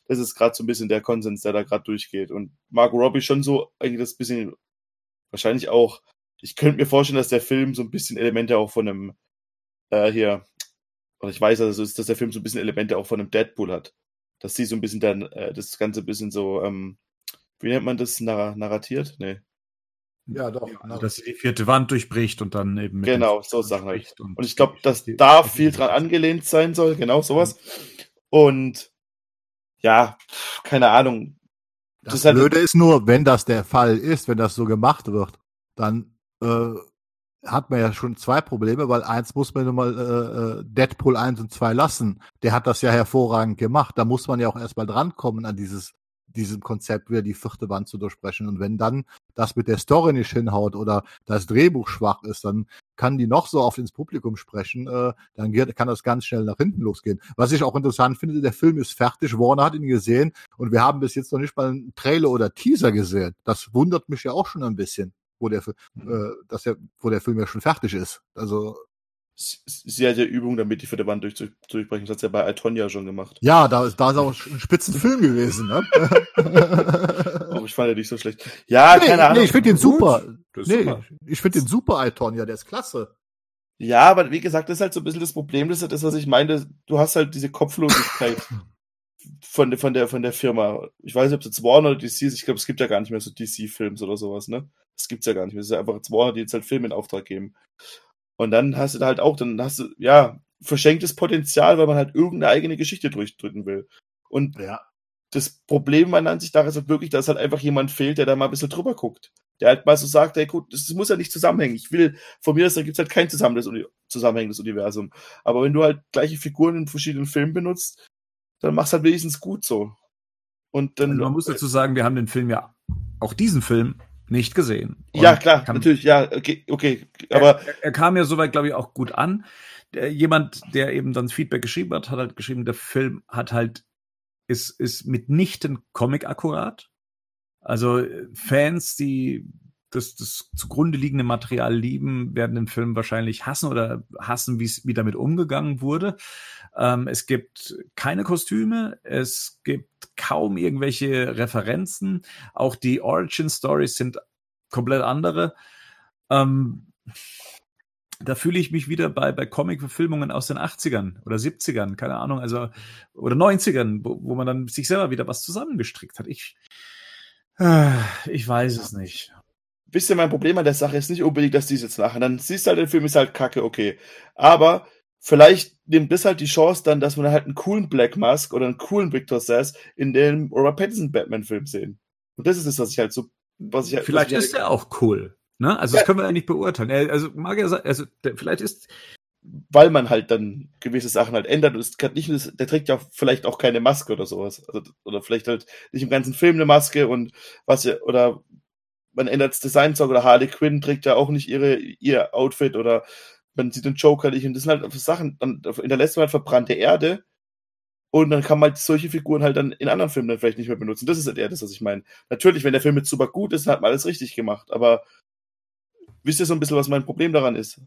das ist gerade so ein bisschen der Konsens, der da gerade durchgeht. Und Margot Robbie schon so eigentlich das bisschen, wahrscheinlich auch, ich könnte mir vorstellen, dass der Film so ein bisschen Elemente auch von einem, äh, hier, oder ich weiß, also, dass der Film so ein bisschen Elemente auch von einem Deadpool hat dass sie so ein bisschen dann äh, das Ganze ein bisschen so, ähm, wie nennt man das, Narr narratiert? Nee. Ja, doch. Also, dass sie die vierte Wand durchbricht und dann eben mit Genau, so Sachen halt. spricht Und ich glaube, dass da viel dran angelehnt sein soll, genau sowas. Und ja, keine Ahnung. Das, Das ist halt- Blöde ist nur, wenn das der Fall ist, wenn das so gemacht wird, dann äh, hat man ja schon zwei Probleme, weil eins muss man nun mal äh, äh, Deadpool 1 und 2 lassen. Der hat das ja hervorragend gemacht. Da muss man ja auch erstmal drankommen an dieses diesem Konzept wieder die vierte Wand zu durchbrechen. Und wenn dann das mit der Story nicht hinhaut oder das Drehbuch schwach ist, dann kann die noch so oft ins Publikum sprechen, äh, dann geht, kann das ganz schnell nach hinten losgehen. Was ich auch interessant finde, der Film ist fertig, Warner hat ihn gesehen und wir haben bis jetzt noch nicht mal einen Trailer oder Teaser gesehen. Das wundert mich ja auch schon ein bisschen, wo der, Fi- äh, dass der, wo der Film ja schon fertig ist. Also Hat ja Übung, damit die vierte Wand durch, durchbrechen. Das hat sie ja bei Altonia schon gemacht. ja, da, ist- da ist auch ein spitzen Film gewesen. Ne? Aber [LAUGHS] ich fand ja nicht so schlecht. Ja, nee, keine Ahnung. nee, ich finde den super. Nee, super. ich finde den super, Altonia, der ist klasse. Ja, aber wie gesagt, das ist halt so ein bisschen das Problem, das ist das, was ich meine. Du hast halt diese Kopflosigkeit [LAUGHS] von, der- von, der, von der Firma. Ich weiß nicht, ob es jetzt Warner oder DC ist. Ich glaube, es gibt ja gar nicht mehr so DC-Films oder sowas, ne? Das gibt's ja gar nicht mehr. Es ist ja einfach Warner, die jetzt halt Filme in Auftrag geben. Und dann hast du da halt auch, dann hast du, ja, verschenktes Potenzial, weil man halt irgendeine eigene Geschichte durchdrücken will. Und Ja. das Problem meiner Ansicht nach ist halt wirklich, dass halt einfach jemand fehlt, der da mal ein bisschen drüber guckt. Der halt mal so sagt, ey gut, das muss ja nicht zusammenhängen. Ich will, von mir aus, da gibt's halt kein zusammenhängendes Uni- zusammenhängendes Universum. Aber wenn du halt gleiche Figuren in verschiedenen Filmen benutzt, dann mach's halt wenigstens gut so. Und dann. Also man muss dazu sagen, wir haben den Film ja, auch diesen Film, nicht gesehen. Und ja, klar, kann- natürlich, ja, okay, okay. Aber er, er kam ja soweit, glaube ich, auch gut an. Der, jemand, der eben dann Feedback geschrieben hat, hat halt geschrieben, der Film hat halt, ist, ist mitnichten Comic akkurat. Also äh, Fans, die das, das zugrunde liegende Material lieben, werden den Film wahrscheinlich hassen oder hassen, wie es wie damit umgegangen wurde. Ähm, es gibt keine Kostüme, es gibt kaum irgendwelche Referenzen. Auch die Origin Stories sind komplett andere. Ähm, da fühle ich mich wieder bei, bei Comic-Verfilmungen aus den 80ern oder 70ern, keine Ahnung, also, oder 90ern, wo, wo man dann sich selber wieder was zusammengestrickt hat. Ich, äh, ich weiß es nicht. Wisst ihr, mein Problem an der Sache ist nicht unbedingt, dass die es jetzt machen. Dann siehst du halt, der Film ist halt kacke, okay. Aber vielleicht nimmt das halt die Chance dann, dass wir dann halt einen coolen Black Mask oder einen coolen Victor Sass in dem Robert Pattinson Batman-Film sehen. Und das ist es, was ich halt so, was ich halt, Vielleicht ich ist er auch cool. Ne? Also Ja. das können wir ja nicht beurteilen. Also mag er sein, also der, vielleicht ist weil man halt dann gewisse Sachen halt ändert. Und es kann nicht, der trägt ja vielleicht auch keine Maske oder sowas. Also, oder vielleicht halt nicht im ganzen Film eine Maske und was ja, oder man ändert das Design oder Harley Quinn trägt ja auch nicht ihre, ihr Outfit oder man sieht den Joker nicht. Und das sind halt Sachen, dann hinterlässt man halt verbrannte Erde. Und dann kann man halt solche Figuren halt dann in anderen Filmen dann vielleicht nicht mehr benutzen. Das ist halt eher das, was ich meine. Natürlich, wenn der Film jetzt super gut ist, dann hat man alles richtig gemacht. Aber wisst ihr so ein bisschen, was mein Problem daran ist?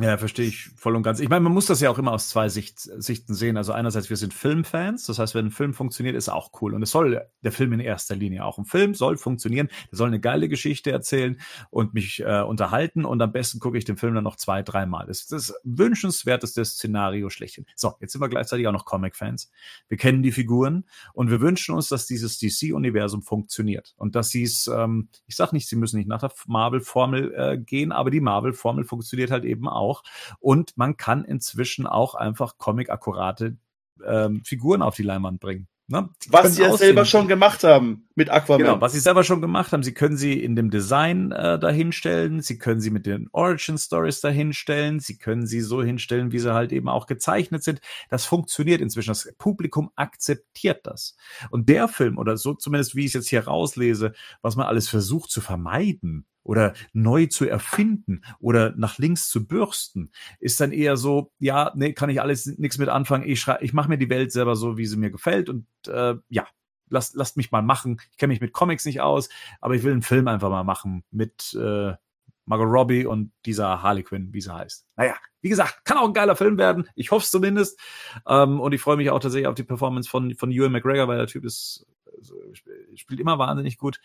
Ja, verstehe ich voll und ganz. Ich meine, man muss das ja auch immer aus zwei Sicht, Sichten sehen. Also einerseits, wir sind Filmfans, das heißt, wenn ein Film funktioniert, ist auch cool. Und es soll der Film in erster Linie auch. Ein Film soll funktionieren, der soll eine geile Geschichte erzählen und mich äh, unterhalten. Und am besten gucke ich den Film dann noch zwei, dreimal. Das ist das wünschenswerteste Szenario schlechthin. So, jetzt sind wir gleichzeitig auch noch Comic-Fans. Wir kennen die Figuren und wir wünschen uns, dass dieses DC-Universum funktioniert. Und dass sie es, ähm, ich sage nicht, sie müssen nicht nach der Marvel-Formel äh, gehen, aber die Marvel-Formel funktioniert halt eben auch auch. Und man kann inzwischen auch einfach comic-akkurate ähm, Figuren auf die Leinwand bringen. Ne? Was sie ja selber schon gemacht haben mit Aquaman. Genau, was sie selber schon gemacht haben. Sie können sie in dem Design äh, dahinstellen, sie können sie mit den Origin Stories dahinstellen, sie können sie so hinstellen, wie sie halt eben auch gezeichnet sind. Das funktioniert inzwischen. Das Publikum akzeptiert das. Und der Film, oder so zumindest wie ich es jetzt hier rauslese, was man alles versucht zu vermeiden, oder neu zu erfinden oder nach links zu bürsten, ist dann eher so, ja, nee, kann ich alles nichts mit anfangen. Ich schrei, ich mache mir die Welt selber so, wie sie mir gefällt und äh, ja, lasst, lasst mich mal machen. Ich kenne mich mit Comics nicht aus, aber ich will einen Film einfach mal machen mit äh, Margot Robbie und dieser Harley Quinn, wie sie heißt. Naja, wie gesagt, kann auch ein geiler Film werden. Ich hoffe es zumindest. Ähm, und ich freue mich auch tatsächlich auf die Performance von, von Ewan McGregor, weil der Typ ist, also, spielt immer wahnsinnig gut.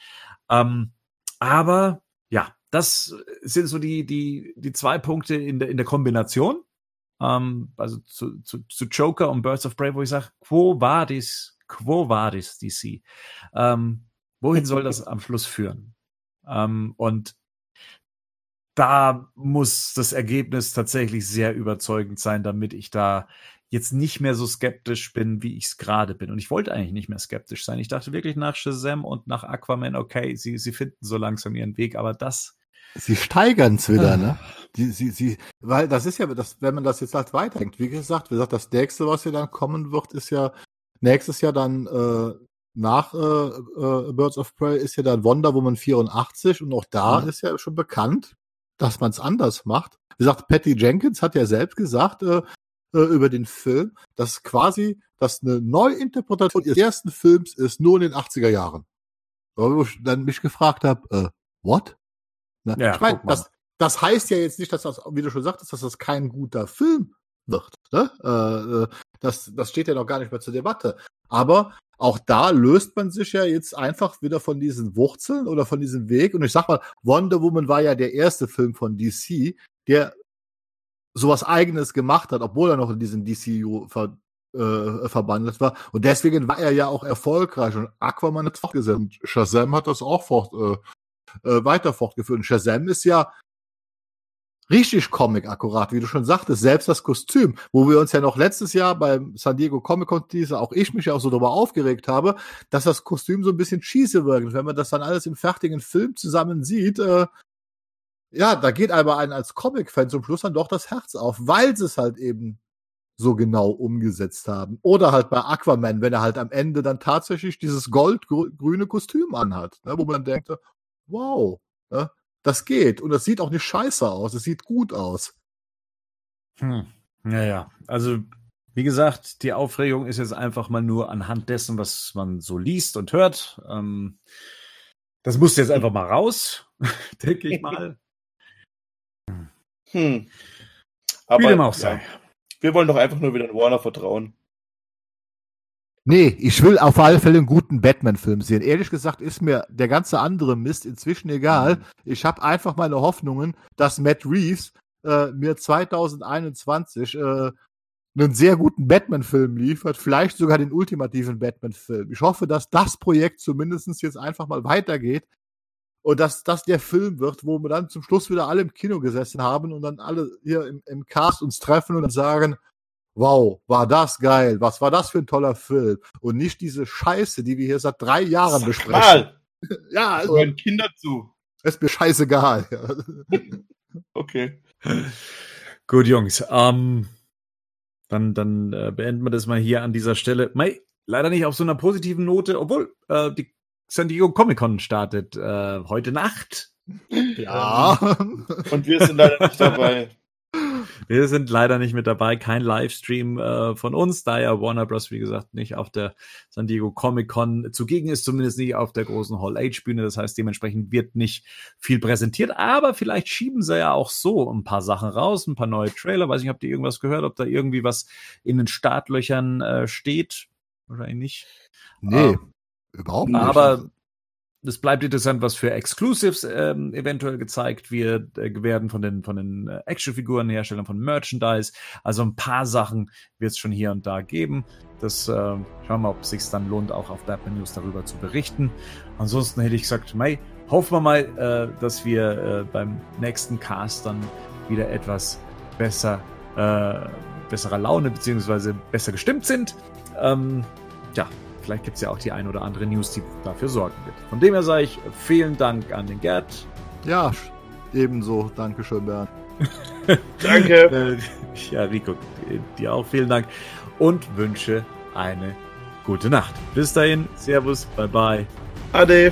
Ähm, aber ja, das sind so die, die, die zwei Punkte in der, in der Kombination. Ähm, also zu, zu, zu Joker und Birds of Prey, wo ich sage, quo vadis, quo vadis DC? Ähm, wohin soll das [LAUGHS] am Schluss führen? Ähm, und da muss das Ergebnis tatsächlich sehr überzeugend sein, damit ich da jetzt nicht mehr so skeptisch bin, wie ich es gerade bin. Und ich wollte eigentlich nicht mehr skeptisch sein. Ich dachte wirklich nach Shazam und nach Aquaman, okay, sie, sie finden so langsam ihren Weg, aber das. Sie steigern es wieder, ne? Die, sie, sie, weil das ist ja, das, wenn man das jetzt halt weiterdenkt, wie gesagt, wie gesagt, das nächste, was hier dann kommen wird, ist ja nächstes Jahr dann äh, nach äh, äh, Birds of Prey ist ja dann Wonder Woman 84 und auch da mhm. ist ja schon bekannt, dass man es anders macht. Wie gesagt, Patty Jenkins hat ja selbst gesagt, äh, äh, über den Film, dass quasi das eine Neuinterpretation ihres ersten Films ist, nur in den 80er Jahren. Wo ich dann mich gefragt habe, äh, what? Na, ja, ich mein, das, das heißt ja jetzt nicht, dass das, wie du schon sagtest, dass das kein guter Film wird. Ne? Äh, äh, das, das steht ja noch gar nicht mehr zur Debatte. Aber auch da löst man sich ja jetzt einfach wieder von diesen Wurzeln oder von diesem Weg. Und ich sag mal, Wonder Woman war ja der erste Film von DC, der sowas eigenes gemacht hat, obwohl er noch in diesem DCU ver, äh, verbandelt war. Und deswegen war er ja auch erfolgreich. Und Aquaman hat fortgesetzt. Und Shazam hat das auch fort, äh, äh, weiter fortgeführt. Und Shazam ist ja richtig Comic akkurat, wie du schon sagtest, selbst das Kostüm, wo wir uns ja noch letztes Jahr beim San Diego Comic Con diese, auch ich mich ja auch so darüber aufgeregt habe, dass das Kostüm so ein bisschen cheesy wirkt. Wenn man das dann alles im fertigen Film zusammen sieht, äh, ja, da geht aber ein als Comic-Fan zum Schluss dann doch das Herz auf, weil sie es halt eben so genau umgesetzt haben. Oder halt bei Aquaman, wenn er halt am Ende dann tatsächlich dieses goldgrüne Kostüm anhat, ne, wo man denkt, wow, ne, das geht. Und das sieht auch nicht scheiße aus, es sieht gut aus. Hm. Naja, also wie gesagt, die Aufregung ist jetzt einfach mal nur anhand dessen, was man so liest und hört. Ähm, das muss jetzt einfach mal raus, [LAUGHS] denke ich mal. Hm. Aber, Wie dem auch sei. Ja, wir wollen doch einfach nur wieder Warner vertrauen. Nee, ich will auf alle Fälle einen guten Batman-Film sehen. Ehrlich gesagt ist mir der ganze andere Mist inzwischen egal. Mhm. Ich habe einfach meine Hoffnungen, dass Matt Reeves äh, mir 2021 äh, einen sehr guten Batman-Film liefert, vielleicht sogar den ultimativen Batman-Film. Ich hoffe, dass das Projekt zumindest jetzt einfach mal weitergeht, und dass das der Film wird, wo wir dann zum Schluss wieder alle im Kino gesessen haben und dann alle hier im, im Cast uns treffen und dann sagen, wow, war das geil, was war das für ein toller Film und nicht diese Scheiße, die wir hier seit drei Jahren Sag besprechen. Mal. [LAUGHS] ja, also, hören Kinder zu. Ist mir scheißegal. [LAUGHS] okay. Gut, Jungs. Ähm, dann dann äh, beenden wir das mal hier an dieser Stelle. Mei, leider nicht auf so einer positiven Note, obwohl äh, die San Diego Comic Con startet äh, heute Nacht. Ja. Und wir sind leider nicht dabei. [LAUGHS] Wir sind leider nicht mit dabei, kein Livestream äh, von uns, da ja Warner Bros. wie gesagt nicht auf der San Diego Comic Con zugegen ist, zumindest nicht auf der großen Hall H Bühne. Das heißt, dementsprechend wird nicht viel präsentiert, aber vielleicht schieben sie ja auch so ein paar Sachen raus, ein paar neue Trailer. Weiß nicht, habt ihr irgendwas gehört, ob da irgendwie was in den Startlöchern äh, steht? Wahrscheinlich nicht. Nee, Ähm, überhaupt nicht. aber es bleibt interessant, was für Exclusives ähm, eventuell gezeigt wird, äh, werden von den von den äh, Actionfiguren, Herstellern von Merchandise. Also ein paar Sachen wird es schon hier und da geben. Das äh, schauen wir mal, ob es sich dann lohnt, auch auf Batman News darüber zu berichten. Ansonsten hätte ich gesagt, May, hoffen wir mal, äh, dass wir äh, beim nächsten Cast dann wieder etwas besser, äh, besserer Laune beziehungsweise besser gestimmt sind. Ähm, ja, vielleicht gibt es ja auch die ein oder andere News, die dafür sorgen wird. Von dem her sage ich vielen Dank an den Gerd. ja, ebenso. Dankeschön, Bernd. [LAUGHS] Danke. [LAUGHS] Äh, ja, Rico, dir auch vielen Dank und wünsche eine gute Nacht. Bis dahin, Servus, bye bye. Ade.